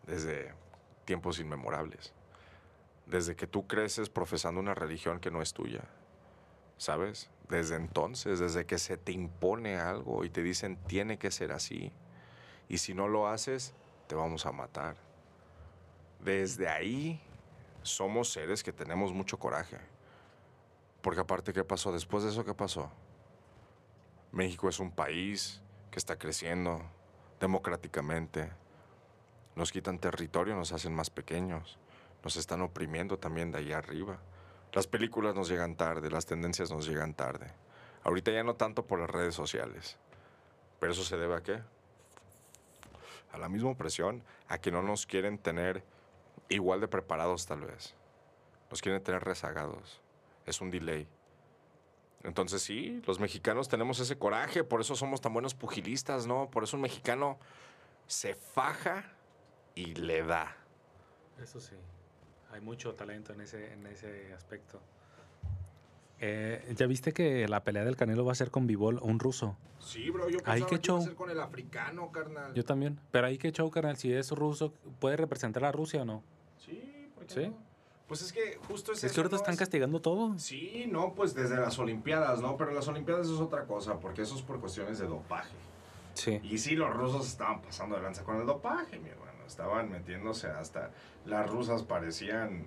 desde tiempos inmemorables. Desde que tú creces profesando una religión que no es tuya, ¿sabes? Desde entonces, desde que se te impone algo y te dicen tiene que ser así. Y si no lo haces, te vamos a matar. Desde ahí somos seres que tenemos mucho coraje. Porque aparte, ¿qué pasó? Después de eso, ¿qué pasó? México es un país que está creciendo democráticamente. Nos quitan territorio, nos hacen más pequeños. Nos están oprimiendo también de allá arriba. Las películas nos llegan tarde, las tendencias nos llegan tarde. Ahorita ya no tanto por las redes sociales. Pero eso se debe a qué? A la misma presión, a que no nos quieren tener igual de preparados tal vez. Nos quieren tener rezagados. Es un delay. Entonces sí, los mexicanos tenemos ese coraje, por eso somos tan buenos pugilistas, ¿no? Por eso un mexicano se faja y le da. Eso sí, hay mucho talento en ese, en ese aspecto. Eh, ¿Ya viste que la pelea del Canelo va a ser con Bivol, un ruso? Sí, bro, yo Ahí pensaba que iba a ser con el africano, carnal. Yo también. Pero ahí que show, carnal, si es ruso, ¿puede representar a Rusia o no? Sí, ¿por qué ¿Sí? no? Pues es que justo es Es que eso, ahorita ¿no? están Es- castigando todo. Sí, no, pues desde las Olimpiadas, ¿no? Pero las Olimpiadas es otra cosa, porque eso es por cuestiones de dopaje. Sí. Y sí, los rusos estaban pasando de lanza con el dopaje, mi hermano. Estaban metiéndose hasta. Las rusas parecían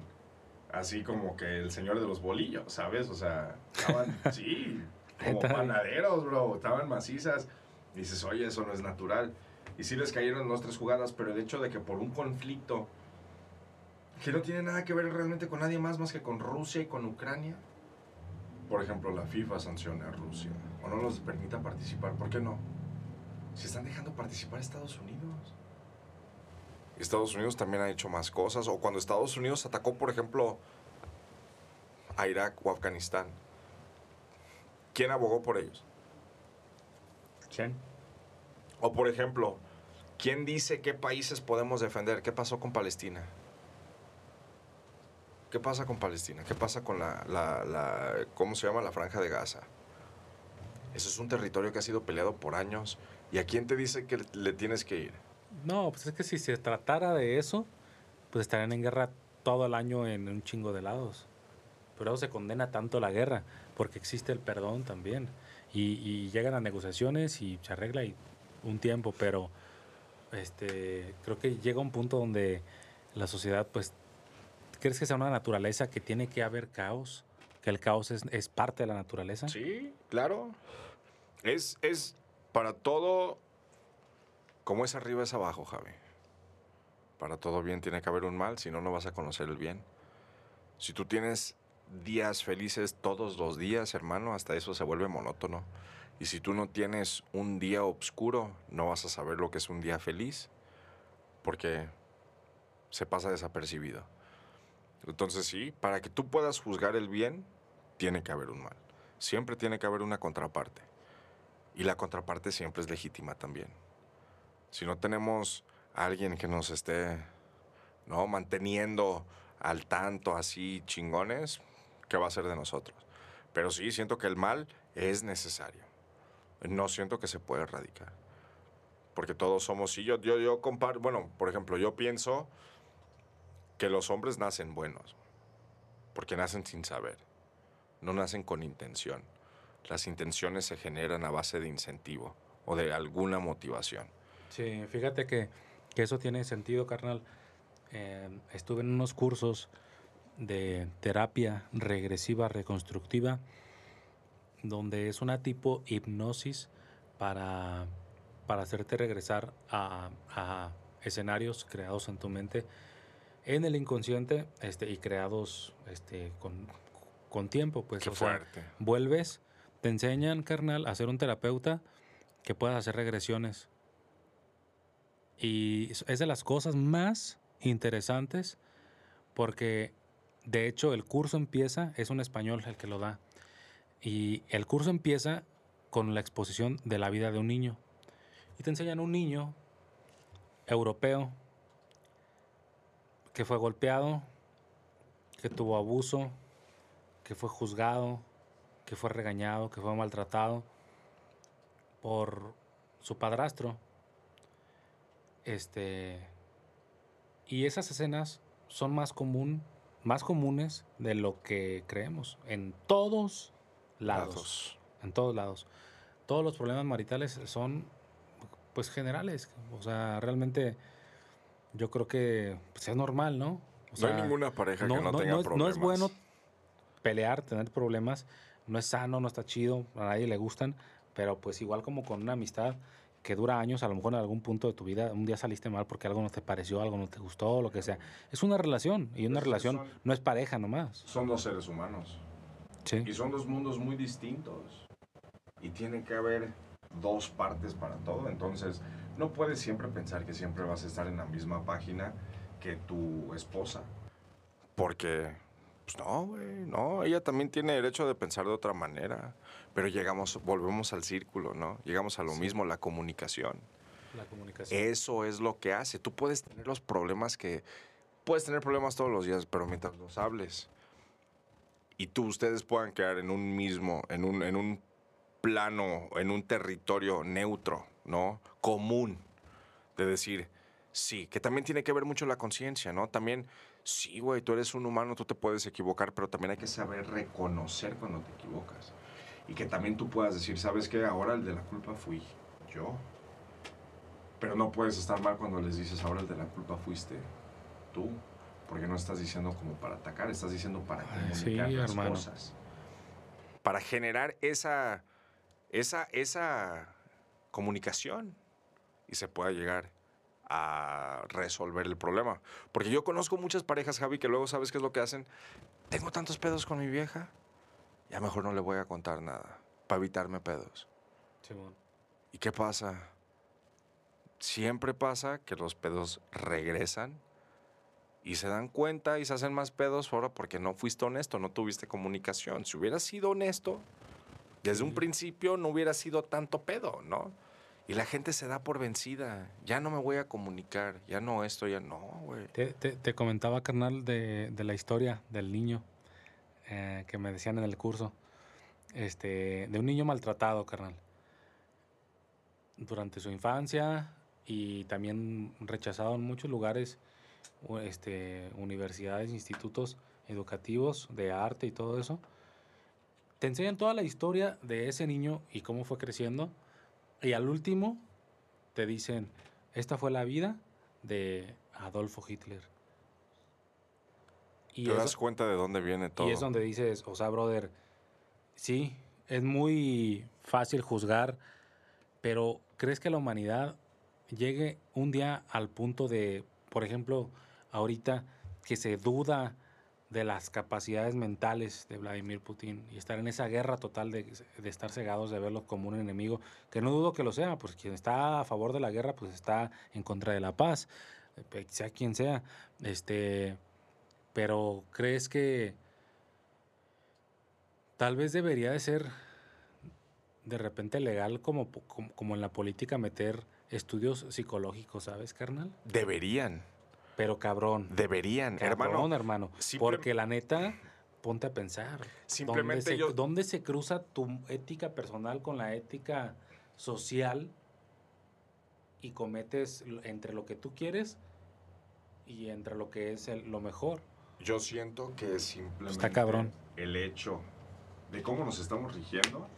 así como que el señor de los bolillos, ¿sabes? O sea, estaban, sí, como panaderos, bro. Estaban macizas. Y dices, oye, eso no es natural. Y sí les cayeron dos, tres jugadas, pero el hecho de que por un conflicto que no tiene nada que ver realmente con nadie más más que con Rusia y con Ucrania. Por ejemplo, la FIFA sanciona a Rusia o no los permita participar. ¿Por qué no? Si están dejando participar a Estados Unidos. Estados Unidos también ha hecho más cosas. O cuando Estados Unidos atacó, por ejemplo, a Irak o Afganistán. ¿Quién abogó por ellos? ¿Quién? O por ejemplo, ¿quién dice qué países podemos defender? ¿Qué pasó con Palestina? ¿Qué pasa con Palestina? ¿Qué pasa con la, la- la- ¿cómo se llama? La franja de Gaza. Eso es un territorio que ha sido peleado por años. ¿Y a quién te dice que le tienes que ir? No, pues es que si se tratara de eso, pues estarían en guerra todo el año en un chingo de lados. Pero eso se condena tanto la guerra, porque existe el perdón también. Y, y llegan a negociaciones y se arregla y un tiempo, pero este creo que llega un punto donde la sociedad, pues, ¿crees que sea una naturaleza que tiene que haber caos? ¿Que el caos es, parte de la naturaleza? Sí, claro. Es, es para todo, como es arriba es abajo, Javi. Para todo bien tiene que haber un mal, si no, no vas a conocer el bien. Si tú tienes días felices todos los días, hermano, hasta eso se vuelve monótono. Y si tú no tienes un día oscuro, no vas a saber lo que es un día feliz, porque se pasa desapercibido. Entonces sí, para que tú puedas juzgar el bien, tiene que haber un mal. Siempre tiene que haber una contraparte. Y la contraparte siempre es legítima también. Si no tenemos a alguien que nos esté ¿no? manteniendo al tanto así chingones, ¿qué va a ser de nosotros? Pero sí, siento que el mal es necesario. No siento que se puede erradicar. Porque todos somos, sí, yo, yo, yo comparo, bueno, por ejemplo, yo pienso que los hombres nacen buenos, porque nacen sin saber, no nacen con intención. Las intenciones se generan a base de incentivo o de alguna motivación. Sí, fíjate que, que eso tiene sentido, carnal. Eh, estuve en unos cursos de terapia regresiva reconstructiva, donde es una tipo hipnosis para, para hacerte regresar a, a escenarios creados en tu mente, en el inconsciente, este, y creados este, con, con tiempo. Pues, Qué o sea, fuerte. vuelves, te enseñan, carnal, a ser un terapeuta que puedas hacer regresiones. Y es- es de las cosas más interesantes porque de hecho el curso empieza, es un español el que lo da, y el curso empieza con la exposición de la vida de un niño. Y te enseñan un niño europeo que fue golpeado, que tuvo abuso, que fue juzgado, que fue regañado, que fue maltratado por su padrastro. Este. Y esas escenas son más común, más comunes de lo que creemos. En todos lados. Lados. En todos lados. Todos los problemas maritales son pues generales. O sea, realmente yo creo que pues, es normal, ¿no? O no hay ninguna pareja que no, tenga es, problemas. no es bueno pelear, tener problemas. No es sano, no está chido, a nadie le gustan. Pero pues igual como con una amistad que dura años, a lo mejor en algún punto de tu vida, un día saliste mal porque algo no te pareció, algo no te gustó, lo que sea. Es una relación y una Es relación son- no es pareja nomás. Son dos seres humanos. Sí. Y son dos mundos muy distintos. Y tiene que haber dos partes para todo. Entonces, no puedes siempre pensar que siempre vas a estar en la misma página que tu esposa. Porque, pues no, güey, no. Ella también tiene derecho de pensar de otra manera. Pero llegamos, volvemos al círculo, ¿no? Llegamos a lo Sí. mismo, la comunicación. La comunicación. Eso es lo que hace. Tú puedes tener los problemas que... Puedes tener problemas todos los días, pero mientras los hables y tú, ustedes puedan quedar en un mismo, en un, en un plano, en un territorio neutro, ¿no? Común. De decir, sí, que también tiene que ver mucho la conciencia, ¿no? También, sí, güey, tú eres un humano, tú te puedes equivocar, pero también hay que saber reconocer cuando te equivocas. Y que también tú puedas decir, ¿sabes qué? Ahora el de la culpa fui yo. Pero no puedes estar mal cuando les dices, ahora el de la culpa fuiste tú. Porque no estás diciendo como para atacar, estás diciendo para sí, comunicar las hermano. cosas. Para generar esa, esa, esa comunicación y se pueda llegar a resolver el problema. Porque yo conozco muchas parejas, Javi, que luego sabes qué es lo que hacen. Tengo tantos pedos con mi vieja, ya mejor no le voy a contar nada, para evitarme pedos. ¿Y qué pasa? Siempre pasa que los pedos regresan y se dan cuenta y se hacen más pedos ahora porque no fuiste honesto, no tuviste comunicación. Si hubieras sido honesto, desde un principio no hubiera sido tanto pedo, ¿no? Y la gente se da por vencida. Ya no me voy a comunicar, ya no esto, ya no, güey. Te, comentaba, carnal, de, la historia del niño eh, que me decían en el curso. Este, de un niño maltratado, carnal. Durante su infancia y también rechazado en muchos lugares, este, universidades, institutos educativos de arte y todo eso. Te enseñan toda la historia de ese niño y cómo fue creciendo. Y al último te dicen, esta fue la vida de Adolfo Hitler. Y Te es, das cuenta de dónde viene todo. y es donde dices, o sea, brother, sí, es muy fácil juzgar, pero ¿crees que la humanidad llegue un día al punto de, por ejemplo, ahorita que se duda de las capacidades mentales de Vladimir Putin y estar en esa guerra total de, de estar cegados, de verlo como un enemigo, que no dudo que lo sea, pues quien está a favor de la guerra, pues está en contra de la paz, eh, sea quien sea, este, pero crees que tal vez debería de ser de repente legal como, como, como en la política meter estudios psicológicos, ¿sabes, carnal? Deberían, Pero cabrón. deberían, Cabrón, hermano. hermano. simple- Porque la neta, ponte a pensar. Simplemente ¿dónde se, yo- ¿Dónde se cruza tu ética personal con la ética social y cometes entre lo que tú quieres y entre lo que es el- lo mejor? Yo siento que simplemente Está cabrón. el hecho de cómo nos estamos rigiendo,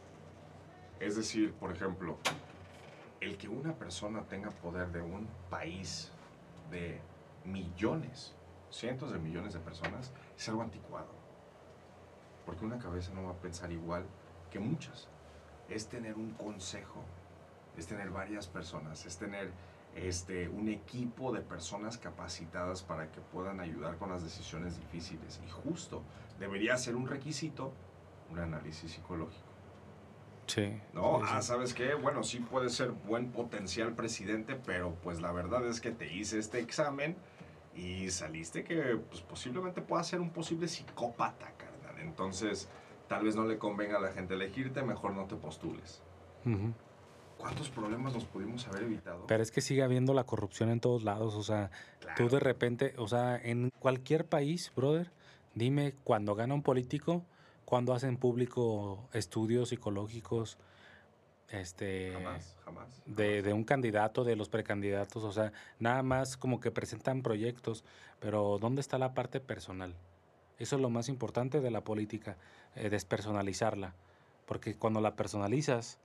es decir, por ejemplo, el que una persona tenga poder de un país de millones, cientos de millones de personas, es algo anticuado. Porque una cabeza no va a pensar igual que muchas. Es tener un consejo, es tener varias personas, es tener este, un equipo de personas capacitadas para que puedan ayudar con las decisiones difíciles. Y justo, debería ser un requisito un análisis psicológico. Sí. No, sí, ah. ¿sabes qué? Bueno, sí puede ser buen potencial presidente, pero pues la verdad es que te hice este examen y saliste que pues, posiblemente pueda ser un posible psicópata, carnal. Entonces, tal vez no le convenga a la gente elegirte, mejor no te postules. ¿Cuántos problemas nos pudimos haber evitado? Pero es que sigue habiendo la corrupción en todos lados. O sea, Claro. tú de repente, o sea, en cualquier país, brother, dime cuando gana un político, cuando hacen público estudios psicológicos este Jamás, jamás. de, de un candidato, de los precandidatos, o sea, nada más como que presentan proyectos, pero ¿dónde está la parte personal? Eso es lo más importante de la política, eh, despersonalizarla, porque cuando la personalizas,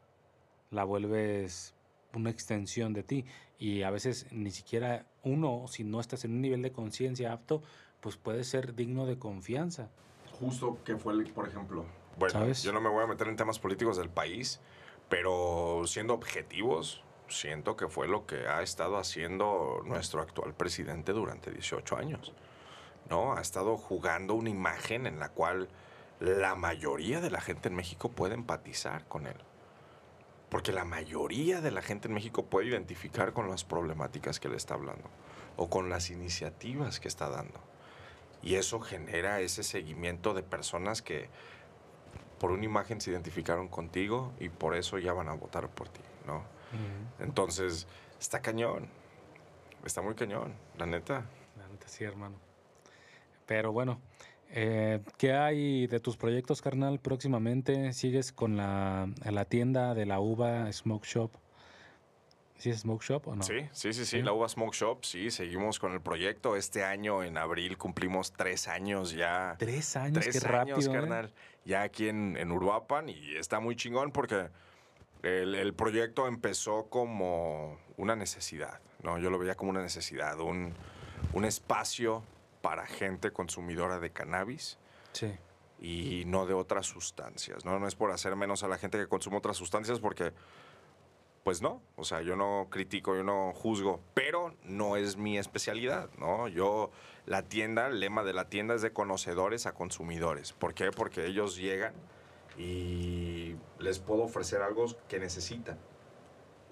la vuelves una extensión de ti y a veces ni siquiera uno, si no estás en un nivel de conciencia apto, pues puede ser digno de confianza. Justo que fue, el- por ejemplo. Bueno, ¿Sabes? yo no me voy a meter en temas políticos del país, pero siendo objetivos, siento que fue lo que ha estado haciendo nuestro actual presidente durante 18 años. ¿no? Ha estado jugando una imagen en la cual la mayoría de la gente en México puede empatizar con él. Porque la mayoría de la gente en México puede identificar con las problemáticas que le está hablando o con las iniciativas que está dando. Y eso genera ese seguimiento de personas que por una imagen se identificaron contigo y por eso ya van a votar por ti, ¿no? Entonces, está cañón. Está muy cañón, la neta. La neta, sí, hermano. Pero bueno, eh, ¿qué hay de tus proyectos, carnal? Próximamente sigues con la, la tienda de la uva Smoke Shop. ¿Sí es Smoke Shop o no? Sí, sí, sí, sí, Sí. la Uva Smoke Shop, sí, seguimos con el proyecto. Este año, en abril, cumplimos tres años ya. Tres años, Tres qué años, rápido. ¿eh? Ya aquí en, en Uruapan y está muy chingón porque el, el proyecto empezó como una necesidad, ¿no? Yo lo veía como una necesidad, un, un espacio para gente consumidora de cannabis Sí. y no de otras sustancias, ¿no? No es por hacer menos a la gente que consume otras sustancias porque, pues no, o sea, yo no critico, yo no juzgo, pero no es mi especialidad, ¿no? Yo, la tienda, el lema de la tienda es de conocedores a consumidores. ¿Por qué? Porque ellos llegan y les puedo ofrecer algo que necesitan.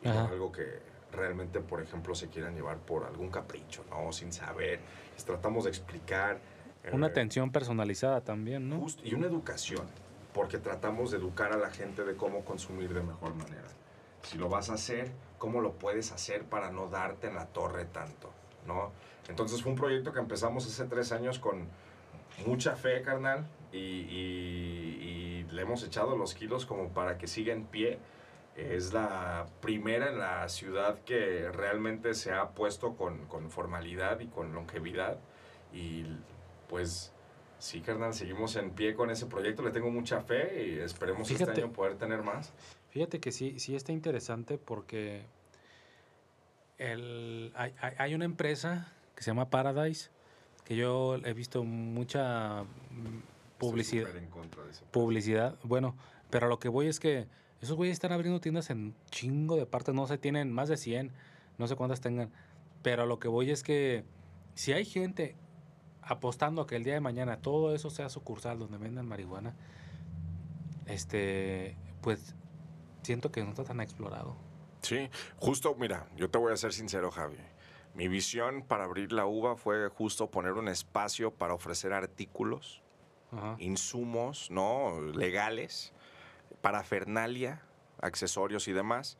Y no Ajá. algo que realmente, por ejemplo, se quieran llevar por algún capricho, ¿no? Sin saber. Les tratamos de explicar. Una eh, atención personalizada también, ¿no? Justo, y una educación, porque tratamos de educar a la gente de cómo consumir de mejor manera. Si lo vas a hacer, ¿cómo lo puedes hacer para no darte en la torre tanto? ¿no? Entonces fue un proyecto que empezamos hace tres años con mucha fe, carnal, y, y- y le hemos echado los kilos como para que siga en pie. Es la primera en la ciudad que realmente se ha puesto con, con formalidad y con longevidad. Y pues sí, carnal, seguimos en pie con ese proyecto. Le tengo mucha fe y esperemos Fíjate. este año poder tener más. Fíjate que sí, sí está interesante porque el, hay, hay- hay una empresa que se llama Paradise, que yo he visto mucha publicidad. Estoy súper en contra de eso. publicidad. Bueno, pero lo que voy es que esos güeyes están abriendo tiendas en chingo de partes, no sé, tienen más de 100, no sé cuántas tengan, pero lo que voy es que si hay gente apostando a que el día de mañana todo eso sea sucursal donde vendan marihuana, este, pues siento que no está tan explorado. Sí, justo, mira, yo te voy a ser sincero, Javi. Mi visión para abrir la uva fue justo poner un espacio para ofrecer artículos, Ajá. insumos, ¿no? Legales, parafernalia, accesorios y demás,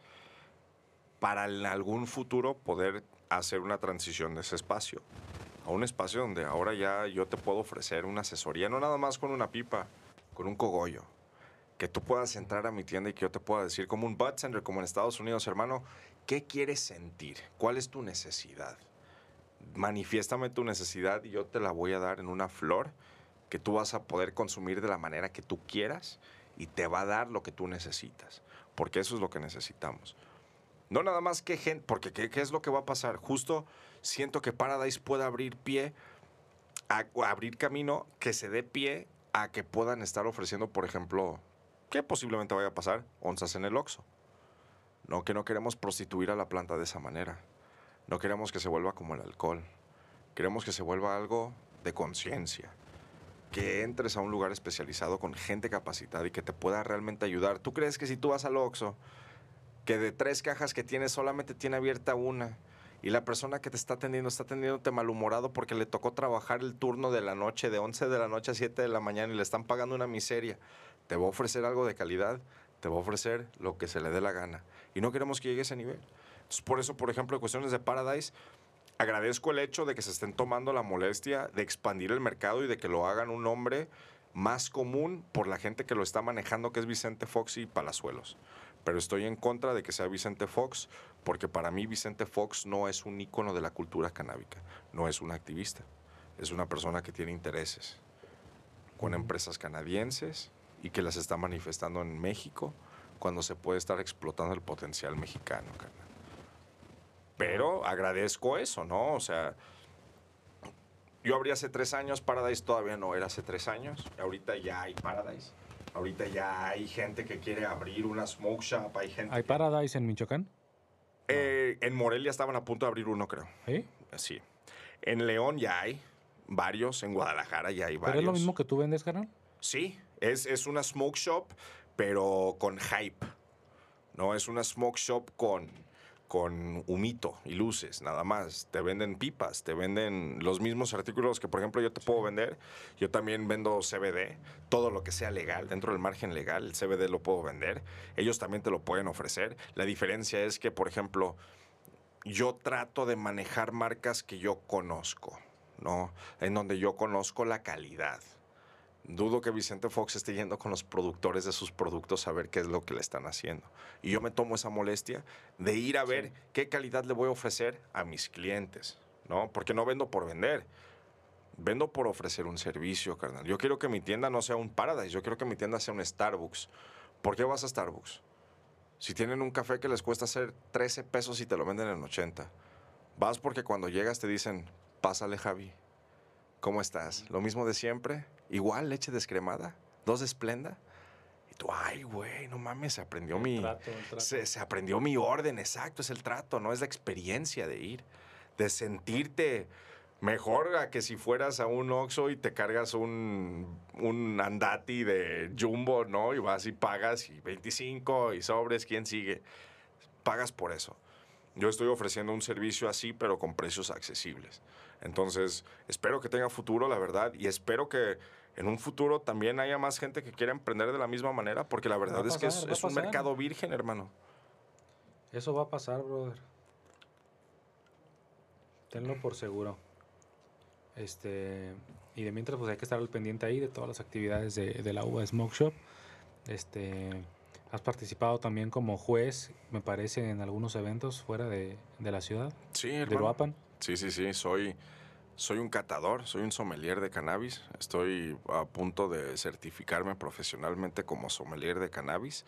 para en algún futuro poder hacer una transición de ese espacio a un espacio donde ahora ya yo te puedo ofrecer una asesoría, no nada más con una pipa, con un cogollo. Que tú puedas entrar a mi tienda y que yo te pueda decir, como un bud center, como en Estados Unidos, hermano, ¿qué quieres sentir? ¿Cuál es tu necesidad? Manifiéstame tu necesidad y yo te la voy a dar en una flor que tú vas a poder consumir de la manera que tú quieras y te va a dar lo que tú necesitas. Porque eso es lo que necesitamos. No nada más que gente, porque ¿qué, es lo que va a pasar? Justo siento que Paradise puede abrir pie, a, abrir camino, que se dé pie a que puedan estar ofreciendo, por ejemplo, ¿qué posiblemente vaya a pasar? Onzas en el Oxxo. No, que no queremos prostituir a la planta de esa manera. No queremos que se vuelva como el alcohol. Queremos que se vuelva algo de conciencia. Que entres a un lugar especializado con gente capacitada y que te pueda realmente ayudar. ¿Tú crees que si tú vas al Oxxo, que de tres cajas que tienes solamente tiene abierta una y la persona que te está atendiendo está atendiéndote malhumorado porque le tocó trabajar el turno de la noche, de 11 de la noche a 7 de la mañana y le están pagando una miseria? Te va a ofrecer algo de calidad, te va a ofrecer lo que se le dé la gana. Y no queremos que llegue a ese nivel. Entonces, por eso, por ejemplo, en cuestiones de Paradise, agradezco el hecho de que se estén tomando la molestia de expandir el mercado y de que lo hagan un hombre más común por la gente que lo está manejando, que es Vicente Fox y Palazuelos. Pero estoy en contra de que sea Vicente Fox, porque para mí Vicente Fox no es un ícono de la cultura canábica, no es un activista, es una persona que tiene intereses con empresas canadienses y que las está manifestando en México cuando se puede estar explotando el potencial mexicano. Pero agradezco eso, ¿no? O sea, yo abrí hace tres años, Paradise todavía no era hace tres años, ahorita ya hay Paradise. Ahorita ya hay gente que quiere abrir una smoke shop, hay gente... ¿Hay Paradise en Michoacán? Eh, en Morelia estaban a punto de abrir uno, creo. ¿Sí? Sí. En León ya hay varios, en Guadalajara ya hay varios. ¿Pero es lo mismo que tú vendes, carnal? Sí, es, es una smoke shop, pero con hype. No, es una smoke shop con con humito y luces, nada más. Te venden pipas, te venden los mismos artículos que, por ejemplo, yo te puedo vender. Yo también vendo CBD, todo lo que sea legal, dentro del margen legal, el CBD lo puedo vender. Ellos también te lo pueden ofrecer. La diferencia es que, por ejemplo, yo trato de manejar marcas que yo conozco, ¿no? En donde yo conozco la calidad dudo que Vicente Fox esté yendo con los productores de sus productos a ver qué es lo que le están haciendo. Y yo me tomo esa molestia de ir a ver qué calidad le voy a ofrecer a mis clientes, ¿no? Porque no vendo por vender. Vendo por ofrecer un servicio, carnal. Yo quiero que mi tienda no sea un Paradise, yo quiero que mi tienda sea un Starbucks. ¿Por qué vas a Starbucks? Si tienen un café que les cuesta hacer 13 pesos y te lo venden en 80. Vas porque cuando llegas te dicen, pásale Javi, ¿cómo estás? ¿Lo mismo de siempre? Igual leche descremada, dos de esplenda. Y tú, ay, güey, no mames, se aprendió mi. Se, se, aprendió mi orden, exacto, es el trato, no es la experiencia de ir, de sentirte mejor a que si fueras a un Oxxo y te cargas un, un andati de jumbo, ¿no? Y vas y pagas, y 25 y sobres, ¿quién sigue? Pagas por eso. Yo estoy ofreciendo un servicio así, pero con precios accesibles. Entonces, espero que tenga futuro, la verdad, y espero que en un futuro también haya más gente que quiera emprender de la misma manera, porque la verdad es que es, un mercado virgen, hermano. Eso va a pasar, brother. Tenlo por seguro. Este, y de mientras, pues hay que estar al pendiente ahí de todas las actividades de, de la UBA Smoke Shop. Este, has participado también como juez, me parece, en algunos eventos fuera de, de la ciudad. Sí, hermano. De Uruapan. Sí, sí, sí. Soy soy un catador, soy un sommelier de cannabis. Estoy a punto de certificarme profesionalmente como sommelier de cannabis.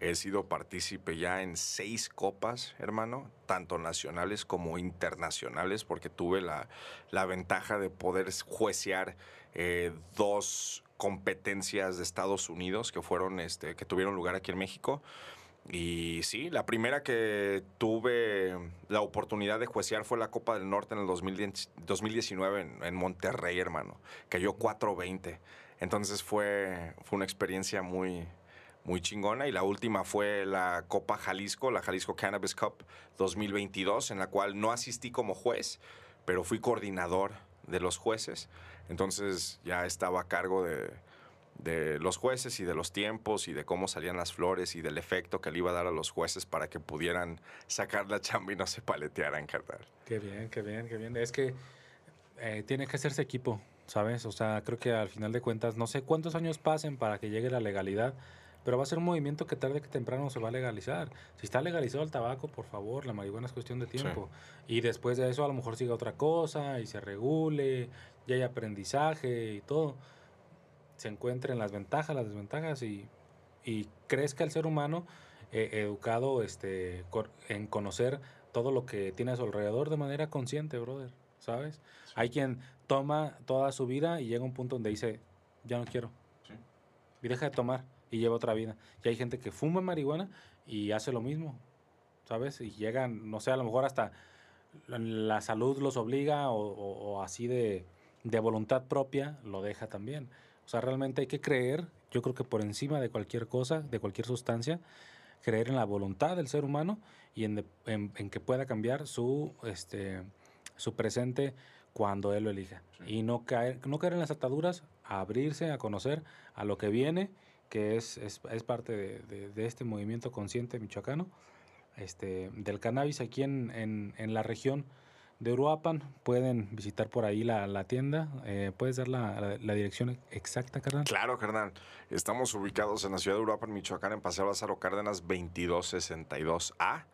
He sido partícipe ya en seis copas, hermano, tanto nacionales como internacionales, porque tuve la, ventaja de poder juecear eh, dos competencias de Estados Unidos que fueron, este, que tuvieron lugar aquí en México. Y sí, la primera que tuve la oportunidad de juecear fue la Copa del Norte en el 2019 en, Monterrey, hermano. Cayó 4-20. Entonces fue, fue una experiencia muy, muy chingona. Y la última fue la Copa Jalisco, la Jalisco Cannabis Cup 2022, en la cual no asistí como juez, pero fui coordinador de los jueces. Entonces ya estaba a cargo de de los jueces y de los tiempos y de cómo salían las flores y del efecto que le iba a dar a los jueces para que pudieran sacar la chamba y no se paletearan, carnal. Qué bien, qué bien, qué bien. Es que eh, tiene que hacerse equipo, ¿sabes? O sea, creo que al final de cuentas, no sé cuántos años pasen para que llegue la legalidad, pero va a ser un movimiento que tarde que temprano se va a legalizar. Si está legalizado el tabaco, por favor, la marihuana es cuestión de tiempo. Y después de eso a lo mejor siga otra cosa y se regule, y hay aprendizaje y todo se encuentren las ventajas, las desventajas y, y crezca el ser humano eh, educado este, en conocer todo lo que tiene a su alrededor de manera consciente, brother, ¿sabes? Hay quien toma toda su vida y llega a un punto donde dice, ya no quiero. Y deja de tomar y lleva otra vida. Y hay gente que fuma marihuana y hace lo mismo, ¿sabes? Y llegan, no sé, a lo mejor hasta la salud los obliga o, o así de, de voluntad propia lo deja también. O sea, realmente hay que creer, yo creo que por encima de cualquier cosa, de cualquier sustancia, creer en la voluntad del ser humano y en, que pueda cambiar su, este, su presente cuando él lo elija. Y no caer, no caer en las ataduras, abrirse a conocer a lo que viene, que es, es, parte de, este movimiento consciente michoacano, este, del cannabis aquí en, en, en la región de Uruapan. Pueden visitar por ahí la, la tienda. Eh, ¿Puedes dar la, la- la dirección exacta, carnal? Claro, carnal. Estamos ubicados en la ciudad de Uruapan, Michoacán, en Paseo Lázaro Cárdenas 2262A.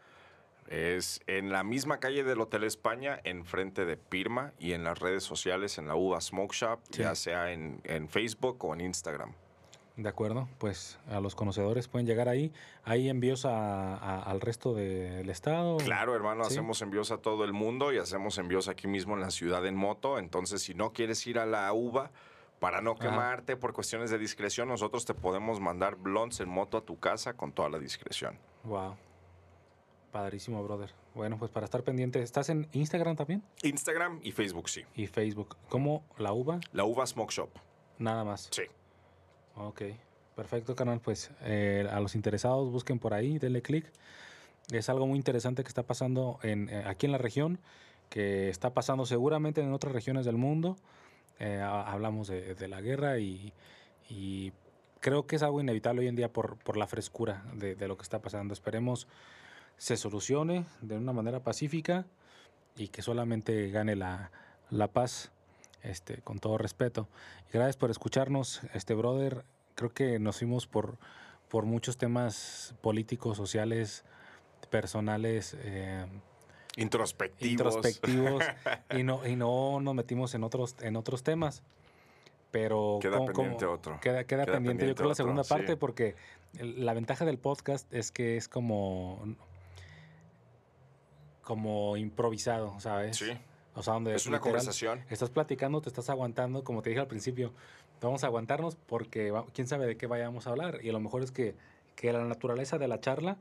Es en la misma calle del Hotel España, enfrente de Pirma y en las redes sociales, en la Uva Smoke Shop, Sí. ya sea en, en Facebook o en Instagram. De acuerdo, pues a los conocedores pueden llegar ahí. Hay envíos a- a- al resto del estado. Claro, hermano, Sí. hacemos envíos a todo el mundo y hacemos envíos aquí mismo en la ciudad en moto. Entonces, si no quieres ir a la uva para no Ajá. quemarte por cuestiones de discreción, nosotros te podemos mandar blondes en moto a tu casa con toda la discreción. Wow. Padrísimo, brother. Bueno, pues para estar pendiente, ¿estás en Instagram también? Instagram y Facebook, sí. Y Facebook. ¿Cómo la uva? La uva Smoke Shop. Nada más. Sí. Ok. Perfecto, canal. Pues eh, a los interesados busquen por ahí, denle clic. Es algo muy interesante que está pasando eh, aquí en la región, que está pasando seguramente en otras regiones del mundo. Eh, ha- hablamos de, la guerra y, creo que es algo inevitable hoy en día por, la frescura de, lo que está pasando. Esperemos se solucione de una manera pacífica y que solamente gane la paz, este, con todo respeto. Y gracias por escucharnos, este brother. Creo que nos fuimos por, por muchos temas políticos, sociales, personales, eh, Introspectivos. introspectivos y no y no nos metimos en otros en otros temas. Pero Queda ¿cómo- pendiente cómo- otro. Queda, queda Queda pendiente, yo creo la otro, segunda sí. parte porque la ventaja del podcast es que es como como improvisado, ¿sabes? Sí. O sea, donde Es una literal conversación. Estás platicando, te estás aguantando, como te dije al principio, vamos a aguantarnos porque quién sabe de qué vayamos a hablar. Y a lo mejor es que, que la naturaleza de la charla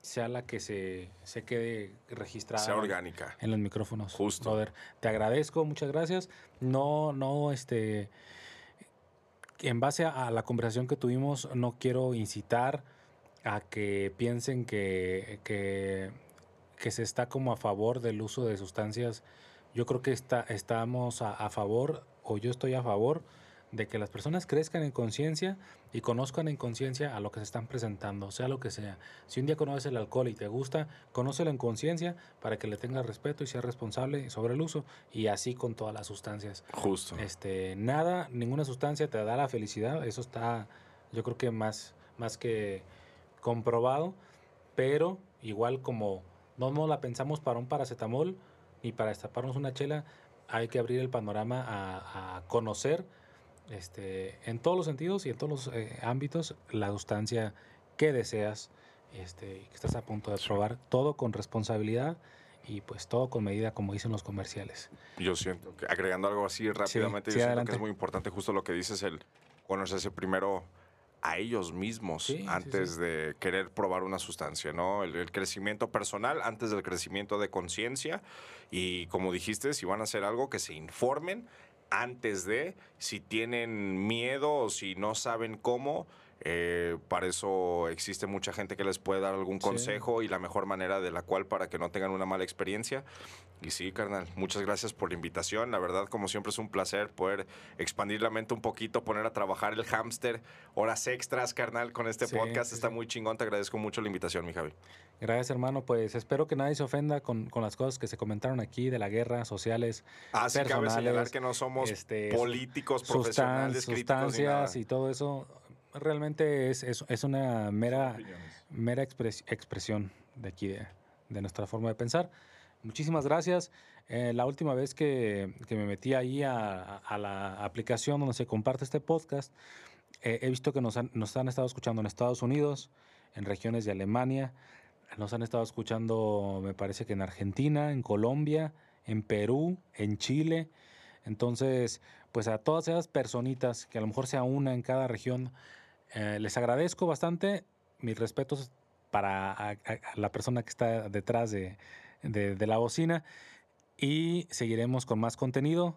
sea la que se, se quede registrada Sea en- orgánica. en los micrófonos. Justo. Brother, te agradezco, muchas gracias. No, no, este, en base a, a la conversación que tuvimos, no quiero incitar a que piensen que, que, que se está como a favor del uso de sustancias. Yo creo que está, estamos a, a favor, o yo estoy a favor, de que las personas crezcan en conciencia y conozcan en conciencia a lo que se están presentando, sea lo que sea. Si un día conoces el alcohol y te gusta, conócelo en conciencia para que le tengas respeto y sea responsable sobre el uso y así con todas las sustancias. Justo. Este, nada, ninguna sustancia te da la felicidad, eso está yo creo que más más que comprobado, pero igual como no nos la pensamos para un paracetamol ni para destaparnos una chela, hay que abrir el panorama a, a conocer este, en todos los sentidos y en todos los eh, ámbitos la sustancia que deseas, este, y que estás a punto de probar, todo con responsabilidad y pues todo con medida, como dicen los comerciales. Yo siento que agregando algo así rápidamente, sí, yo siento adelante. que es muy importante justo lo que dices, el conocerse primero a ellos mismos Sí, sí, antes sí. de querer probar una sustancia, ¿no? El, el crecimiento personal antes del crecimiento de conciencia y como dijiste, si van a hacer algo, que se informen antes de, si tienen miedo o si no saben cómo, eh, para eso existe mucha gente que les puede dar algún Sí. consejo y la mejor manera de la cual para que no tengan una mala experiencia. Y sí, carnal, muchas gracias por la invitación. La verdad, como siempre, es un placer poder expandir la mente un poquito, poner a trabajar el hámster, horas extras, carnal, con este Sí, podcast. sí, Está muy chingón. Te agradezco mucho la invitación, mi Javi. Gracias, hermano. Pues espero que nadie se ofenda con, con las cosas que se comentaron aquí de la guerra, sociales, Ah, sí, cabe Personales, señalar que no somos este, políticos, profesionales, críticos sustancias y todo eso. Realmente es, es, es una mera, mera expres- expresión de aquí, de, de nuestra forma de pensar. Muchísimas gracias. Eh, la última vez que, que me metí ahí a, a la aplicación donde se comparte este podcast, eh, he visto que nos han, nos han estado escuchando en Estados Unidos, en regiones de Alemania, nos han estado escuchando, me parece que en Argentina, en Colombia, en Perú, en Chile. Entonces, pues a todas esas personitas que a lo mejor sea una en cada región, eh, les agradezco bastante. Mis respetos para a- a- a la persona que está detrás de, de- de la bocina. Y seguiremos con más contenido.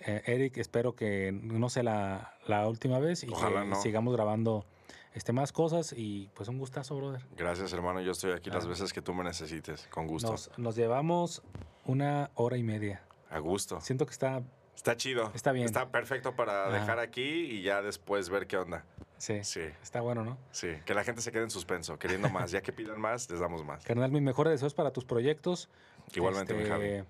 Eh, Eric, espero que no sea la, la última vez y Ojalá que no. sigamos grabando este, más cosas. Y pues un gustazo, brother. Gracias, hermano. Yo estoy aquí las Ah. veces que tú me necesites. Con gusto. Nos, nos llevamos una hora y media. A gusto. Siento que está, Está chido. Está bien. Está perfecto para Ajá. dejar aquí y ya después ver qué onda. sí, Sí, está bueno, ¿no? sí. Que la gente se quede en suspenso, queriendo más. Ya que pidan más, les damos más. Carnal, mis mejores deseos para tus proyectos. Igualmente, mi Este, Javi.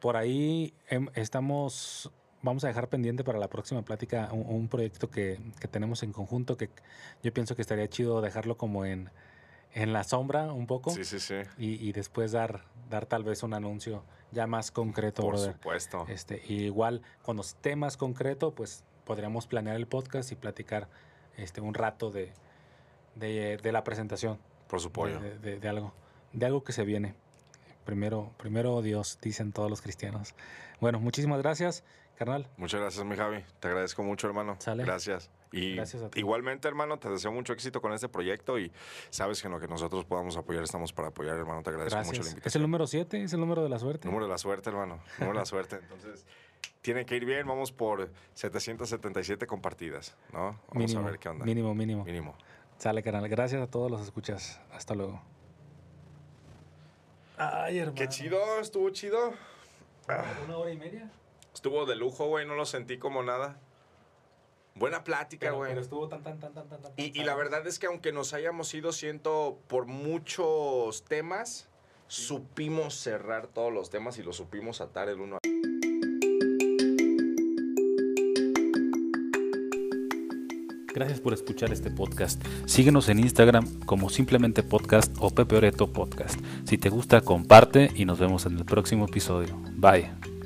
por ahí em, estamos, vamos a dejar pendiente para la próxima plática un, un proyecto que, que tenemos en conjunto que yo pienso que estaría chido dejarlo como en, en la sombra un poco Sí, sí, sí. y, y después dar, dar tal vez un anuncio ya más concreto, Por brother. supuesto. Este, y igual, cuando esté más concreto, pues podríamos planear el podcast y platicar este, un rato de, de, de la presentación. Por su pollo. De, de- de algo, de algo que se viene. Primero, primero Dios, dicen todos los cristianos. Bueno, muchísimas gracias, carnal. Muchas gracias, mi Javi. Te agradezco mucho, hermano. Sale. Gracias. Y Gracias a ti. igualmente, hermano, te deseo mucho éxito con este proyecto y sabes que en lo que nosotros podamos apoyar, estamos para apoyar, hermano. Te agradezco mucho la Gracias. ¿Es el invitación. número 7? ¿Es el número de la suerte? Número de la suerte, hermano. Número de la suerte. Entonces, tiene que ir bien. Vamos por 777 compartidas, ¿no? Vamos mínimo, a ver qué onda. mínimo, mínimo. Mínimo. Sale, carnal. Gracias a todos los escuchas. Hasta luego. Ay, hermano. Qué chido, estuvo chido. ¿Una hora y media? Estuvo de lujo, güey. No lo sentí como nada. Buena plática, güey. pero estuvo tan, tan, tan, tan, tan, tan. Y, y la verdad es que aunque nos hayamos ido, siento, por muchos temas, supimos cerrar todos los temas y los supimos atar el uno a Gracias por escuchar este podcast. Síguenos en Instagram como simplemente podcast o Pepe Oreto Podcast. Si te gusta, comparte y nos vemos en el próximo episodio. Bye.